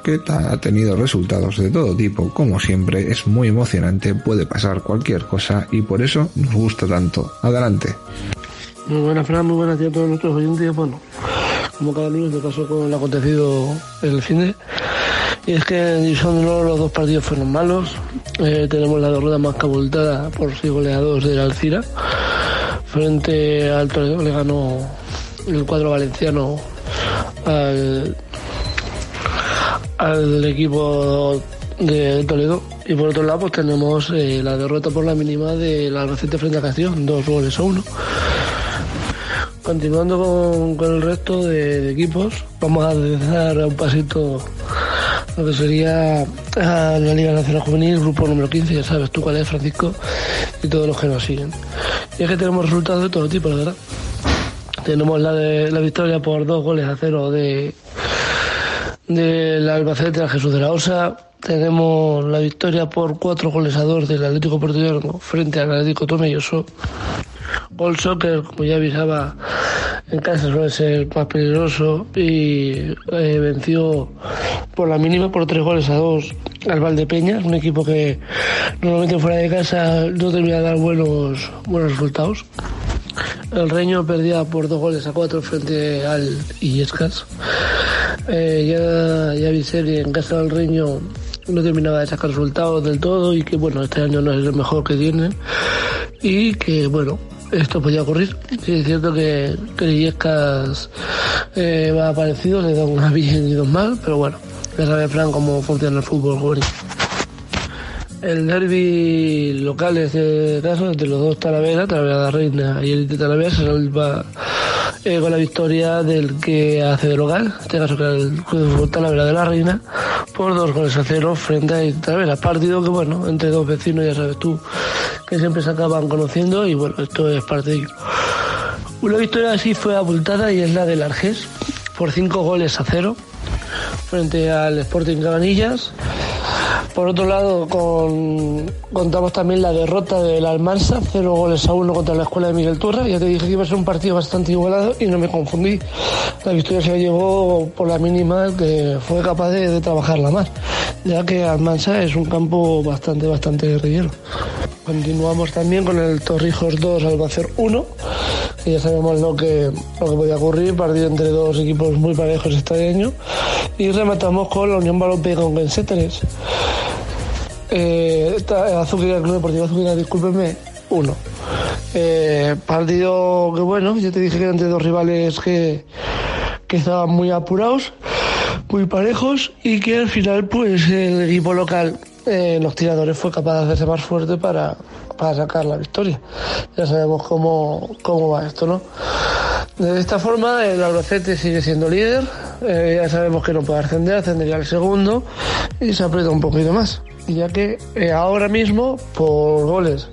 que ha tenido resultados de todo tipo, como siempre, es muy emocionante, puede pasar cualquier cosa y por eso nos gusta tanto. Adelante. Muy buenas, Fran, muy buenas a todos nuestros oyentes. Bueno, como cada lunes me pasó con el acontecido el fin. Y es que en División de los dos partidos fueron malos. Eh, tenemos la derrota más cabultada por seis goleados de Alcira. Frente al Toledo le ganó el cuadro valenciano al, equipo de Toledo. Y por otro lado, pues tenemos eh, la derrota por la mínima de la reciente frente a Castellón, dos goles a uno. Continuando con, el resto de, equipos, vamos a dar un pasito lo que sería la Liga Nacional Juvenil, grupo número 15, ya sabes tú cuál es, Francisco, y todos los que nos siguen. Y es que tenemos resultados de todo tipo, la verdad. Tenemos la la victoria por dos goles a cero de del Albacete al Jesús de la Osa. Tenemos la victoria por cuatro goles a dos del Atlético Portugués frente al Atlético Tomelloso. Gol Soccer, como ya avisaba, en casa suele ser más peligroso y eh, venció por la mínima por tres goles a dos al Valdepeñas, un equipo que normalmente fuera de casa no termina de dar buenos, buenos resultados. El Reño perdía por dos goles a cuatro frente al Illescas. Eh, ya, ya Viceri en casa del Reño no terminaba de sacar resultados del todo y que bueno, este año no es el mejor que tiene y que bueno, esto podía ocurrir. es cierto que, que Illescas eh, va parecido, le da una bien y dos mal, pero bueno, ya sabe Fran cómo funciona el fútbol juvenil. El derby local, en este caso, entre los dos Talavera, Talavera de la Reina y Elite Talavera, se salva eh, con la victoria del que hace de local, en este caso que el Club Talavera de la Reina, por dos goles a cero frente a Talavera. Partido que, bueno, entre dos vecinos, ya sabes tú, que siempre se acaban conociendo y, bueno, esto es parte de ello. Una victoria así fue abultada y es la del Arges, por cinco goles a cero frente al Sporting Cabanillas. Por otro lado, con, contamos también la derrota del Almansa, 0 goles a 1 contra la escuela de Miguel Turra. Ya te dije que iba a ser un partido bastante igualado y no me confundí. La victoria se la llevó por la mínima que fue capaz de, de trabajarla más, ya que Almansa es un campo bastante, bastante guerrillero. Continuamos también con el Torrijos 2 Albacer 1, que ya sabemos lo que, lo que podía ocurrir, partido entre dos equipos muy parejos este año. Y rematamos con la Unión Balompié con 3. Eh, esta, Azuquera, Club Deportivo Azuquera, discúlpeme, 1. Eh, partido que bueno, yo te dije que eran entre dos rivales que, que estaban muy apurados, muy parejos y que al final pues el equipo local eh, los tiradores fue capaz de hacerse más fuerte para, para sacar la victoria. Ya sabemos cómo, cómo va esto, ¿no? De esta forma, el Albacete sigue siendo líder. eh, ya sabemos que no puede ascender, ascendería al segundo y se aprieta un poquito más. Ya que eh, ahora mismo, por goles,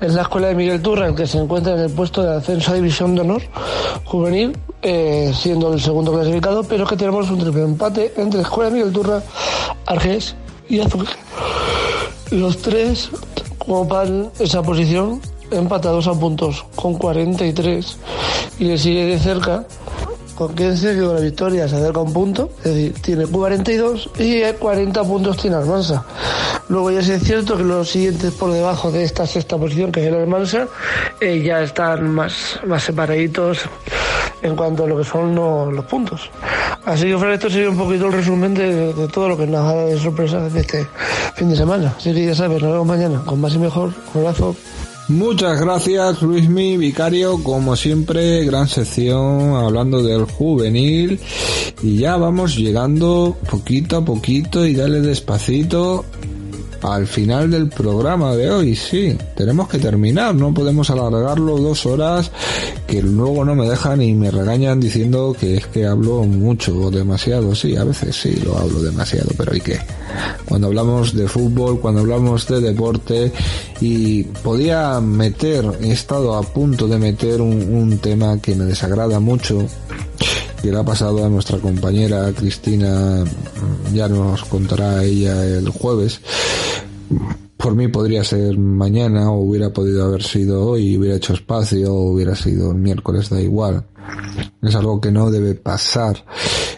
es la escuela de Miguel Turra el que se encuentra en el puesto de ascenso a División de Honor juvenil, siendo el segundo clasificado, pero que tenemos un triple empate entre Escuela de Miguel Turra, Argés y. Los tres ocupan esa posición empatados a puntos con 43 y le sigue de cerca con 15 que con la victoria se acerca un punto, es decir, tiene 42 y 40 puntos tiene Almansa. Luego ya sí es cierto que los siguientes por debajo de esta sexta posición, que es el Almansa, eh, ya están más, más separaditos en cuanto a lo que son los, puntos. Así que, Fran, esto sería un poquito el resumen de, de todo lo que nos ha dado de sorpresa de este fin de semana. Así que ya sabes, nos vemos mañana con más y mejor. Un abrazo. Muchas gracias Luismi Vicario, como siempre, gran sección hablando del juvenil. Y ya vamos llegando poquito a poquito y dale despacito al final del programa de hoy, sí, tenemos que terminar, no podemos alargarlo dos horas que luego no me dejan y me regañan diciendo que es que hablo mucho o demasiado, sí, a veces sí lo hablo demasiado, pero ¿y qué? Cuando hablamos de fútbol, cuando hablamos de deporte y podía meter, he estado a punto de meter un, un tema que me desagrada mucho, que le ha pasado a nuestra compañera Cristina, ya nos contará ella el jueves. Por mí podría ser mañana o hubiera podido haber sido hoy, hubiera hecho espacio o hubiera sido el miércoles, da igual. Es algo que no debe pasar.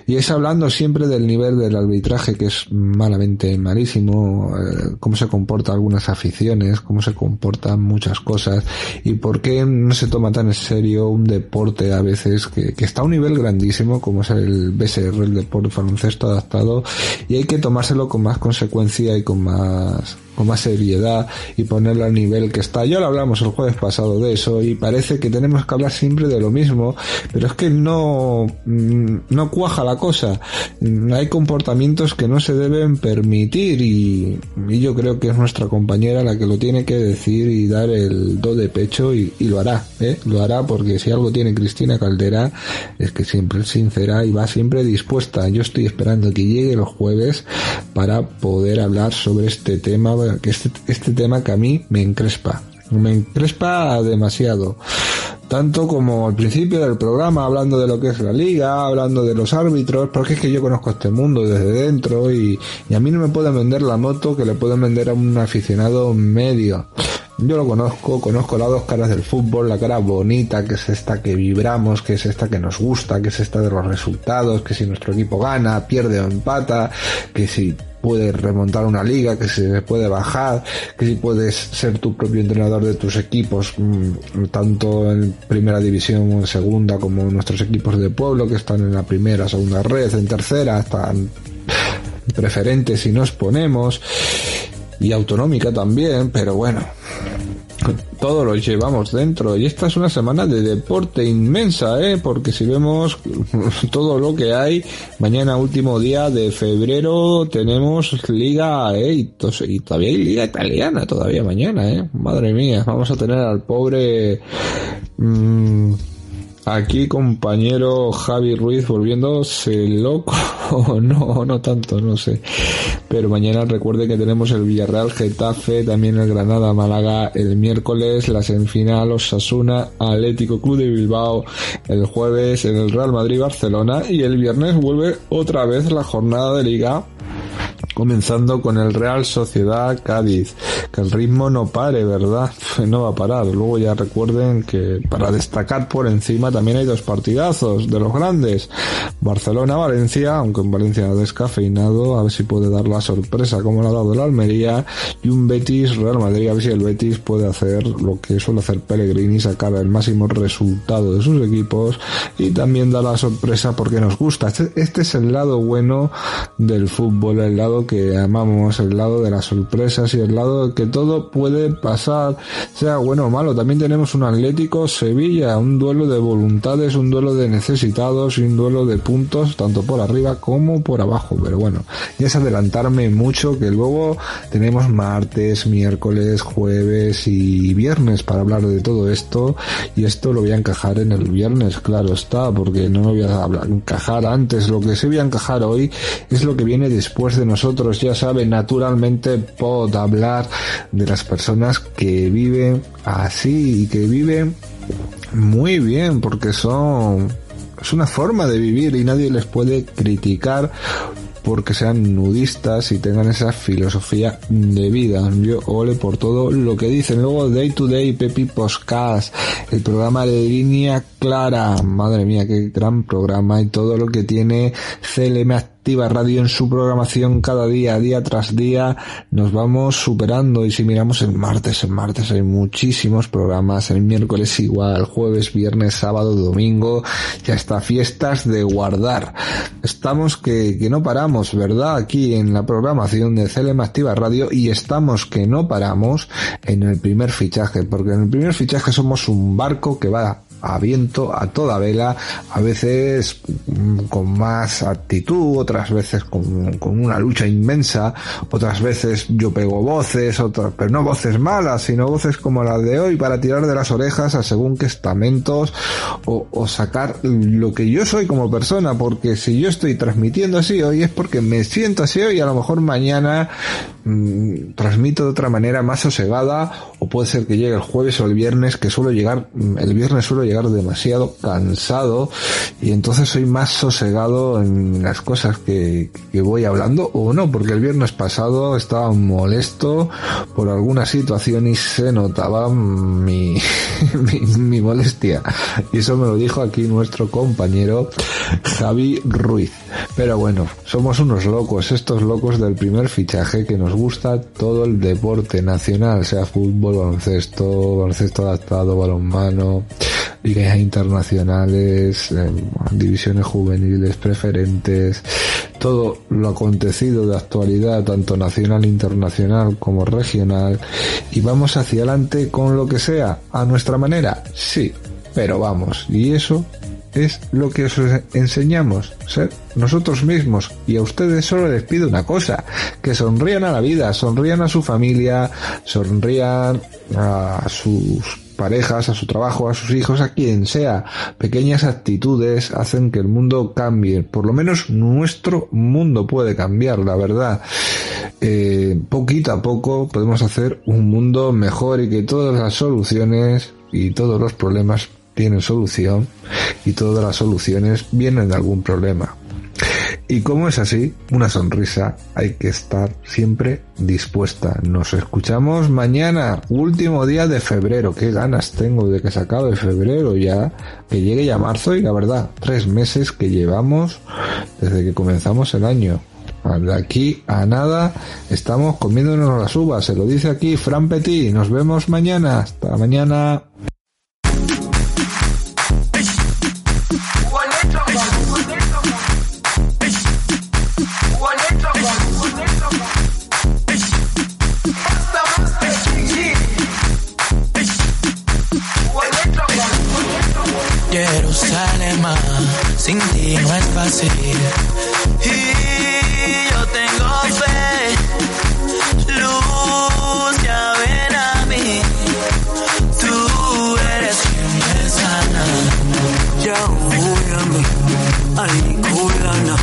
Y es hablando siempre del nivel del arbitraje que es malamente malísimo, eh, cómo se comportan algunas aficiones, cómo se comportan muchas cosas y por qué no se toma tan en serio un deporte a veces que, que está a un nivel grandísimo como es el BSR, el deporte baloncesto adaptado y hay que tomárselo con más consecuencia y con más con más seriedad y ponerlo al nivel que está. Ya lo hablamos el jueves pasado de eso y parece que tenemos que hablar siempre de lo mismo, pero es que no, mm, no cuaja la cosa. Hay comportamientos que no se deben permitir y, yo creo que es nuestra compañera la que lo tiene que decir y dar el do de pecho y, y lo hará, ¿eh? Lo hará porque si algo tiene Cristina Caldera es que siempre es sincera y va siempre dispuesta. Yo estoy esperando que llegue los jueves para poder hablar sobre este tema que este, este tema que a mí me encrespa. Me encrespa demasiado. Tanto como al principio del programa, hablando de lo que es la liga, hablando de los árbitros, porque es que yo conozco este mundo desde dentro y, y a mí no me pueden vender la moto que le pueden vender a un aficionado medio. Yo lo conozco, conozco las dos caras del fútbol, la cara bonita, que es esta que vibramos, que es esta que nos gusta, que es esta de los resultados, que si nuestro equipo gana, pierde o empata, que si puedes remontar una liga, que se puede bajar, que si puedes ser tu propio entrenador de tus equipos, mm, tanto en primera división o en segunda, como nuestros equipos de pueblo que están en la primera, segunda red, en tercera, están preferentes si nos ponemos, y autonómica también, pero bueno, todo lo llevamos dentro y esta es una semana de deporte inmensa, ¿eh? porque si vemos todo lo que hay, mañana último día de febrero tenemos liga, ¿eh? y, y todavía hay liga italiana todavía mañana, ¿eh? madre mía, vamos a tener al pobre mm, aquí compañero Javi Ruiz volviéndose loco, no, no tanto, no sé. Pero mañana recuerde que tenemos el Villarreal Getafe, también el Granada Málaga el miércoles, la semifinal Osasuna Atlético Club de Bilbao el jueves el Real Madrid Barcelona y el viernes vuelve otra vez la jornada de liga comenzando con el Real Sociedad Cádiz. Que el ritmo no pare, ¿verdad? No va a parar. Luego ya recuerden que para destacar por encima también hay dos partidazos de los grandes. Barcelona-Valencia, aunque en Valencia ha descafeinado, a ver si puede dar la sorpresa como lo ha dado el Almería. Y un Betis-Real Madrid, a ver si el Betis puede hacer lo que suele hacer Pellegrini, sacar el máximo resultado de sus equipos y también da la sorpresa porque nos gusta. Este, este es el lado bueno del fútbol, el lado que amamos, el lado de las sorpresas y el lado de que todo puede pasar, sea bueno o malo. También tenemos un Atlético Sevilla, un duelo de voluntades, un duelo de necesitados y un duelo de puntos, tanto por arriba como por abajo. Pero bueno, ya es adelantarme mucho que luego tenemos martes, miércoles, jueves y viernes para hablar de todo esto. Y esto lo voy a encajar en el viernes, claro está, porque no lo voy a encajar antes. Lo que se voy a encajar hoy es lo que viene después de nosotros ya saben, naturalmente puedo hablar de las personas que viven así y que viven muy bien porque son es una forma de vivir y nadie les puede criticar porque sean nudistas y tengan esa filosofía de vida. Yo ole por todo lo que dicen. Luego Day to Day, Pepi Podcast, el programa de línea clara. Madre mía, qué gran programa y todo lo que tiene CLM Radio en su programación cada día, día tras día, nos vamos superando y si miramos el martes, el martes hay muchísimos programas, el miércoles igual, jueves, viernes, sábado, domingo, ya está, fiestas de guardar. Estamos que, que no paramos, ¿verdad? Aquí en la programación de CLM Activa Radio y estamos que no paramos en el primer fichaje, porque en el primer fichaje somos un barco que va a viento, a toda vela, a veces mm, con más actitud, otras veces con, con, una lucha inmensa, otras veces yo pego voces, otras, pero no voces malas, sino voces como las de hoy para tirar de las orejas a según qué estamentos o, o sacar lo que yo soy como persona, porque si yo estoy transmitiendo así hoy es porque me siento así hoy a lo mejor mañana mmm, transmito de otra manera más sosegada o puede ser que llegue el jueves o el viernes que suelo llegar, mm, el viernes suelo llegar demasiado cansado y entonces soy más sosegado en las cosas que, que voy hablando o no, porque el viernes pasado estaba molesto por alguna situación y se notaba mi, mi, mi molestia. Y eso me lo dijo aquí nuestro compañero Javi Ruiz. Pero bueno, somos unos locos, estos locos del primer fichaje que nos gusta todo el deporte nacional, sea fútbol, baloncesto, baloncesto adaptado, balonmano, ligas internacionales, eh, divisiones juveniles, preferentes, todo lo acontecido de actualidad, tanto nacional, internacional como regional, y vamos hacia adelante con lo que sea, a nuestra manera, sí, pero vamos, y eso es lo que os enseñamos, ser nosotros mismos. Y a ustedes solo les pido una cosa, que sonrían a la vida, sonrían a su familia, sonrían a sus parejas, a su trabajo, a sus hijos, a quien sea. Pequeñas actitudes hacen que el mundo cambie. Por lo menos nuestro mundo puede cambiar, la verdad. Eh, poquito a poco podemos hacer un mundo mejor y que todas las soluciones y todos los problemas tienen solución y todas las soluciones vienen de algún problema. Y como es así, una sonrisa, hay que estar siempre dispuesta. Nos escuchamos mañana, último día de febrero. Qué ganas tengo de que se acabe febrero ya, que llegue ya marzo y la verdad, tres meses que llevamos desde que comenzamos el año. De aquí a nada estamos comiéndonos las uvas. Se lo dice aquí Fran Petit. Nos vemos mañana. Hasta mañana. Jerusalén, sin ti no es fácil. Y yo tengo fe, luz ya ven a mí. Tú eres quien me sana. Ya urami, al kulana,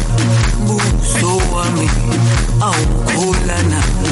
buso a mí, au kulana.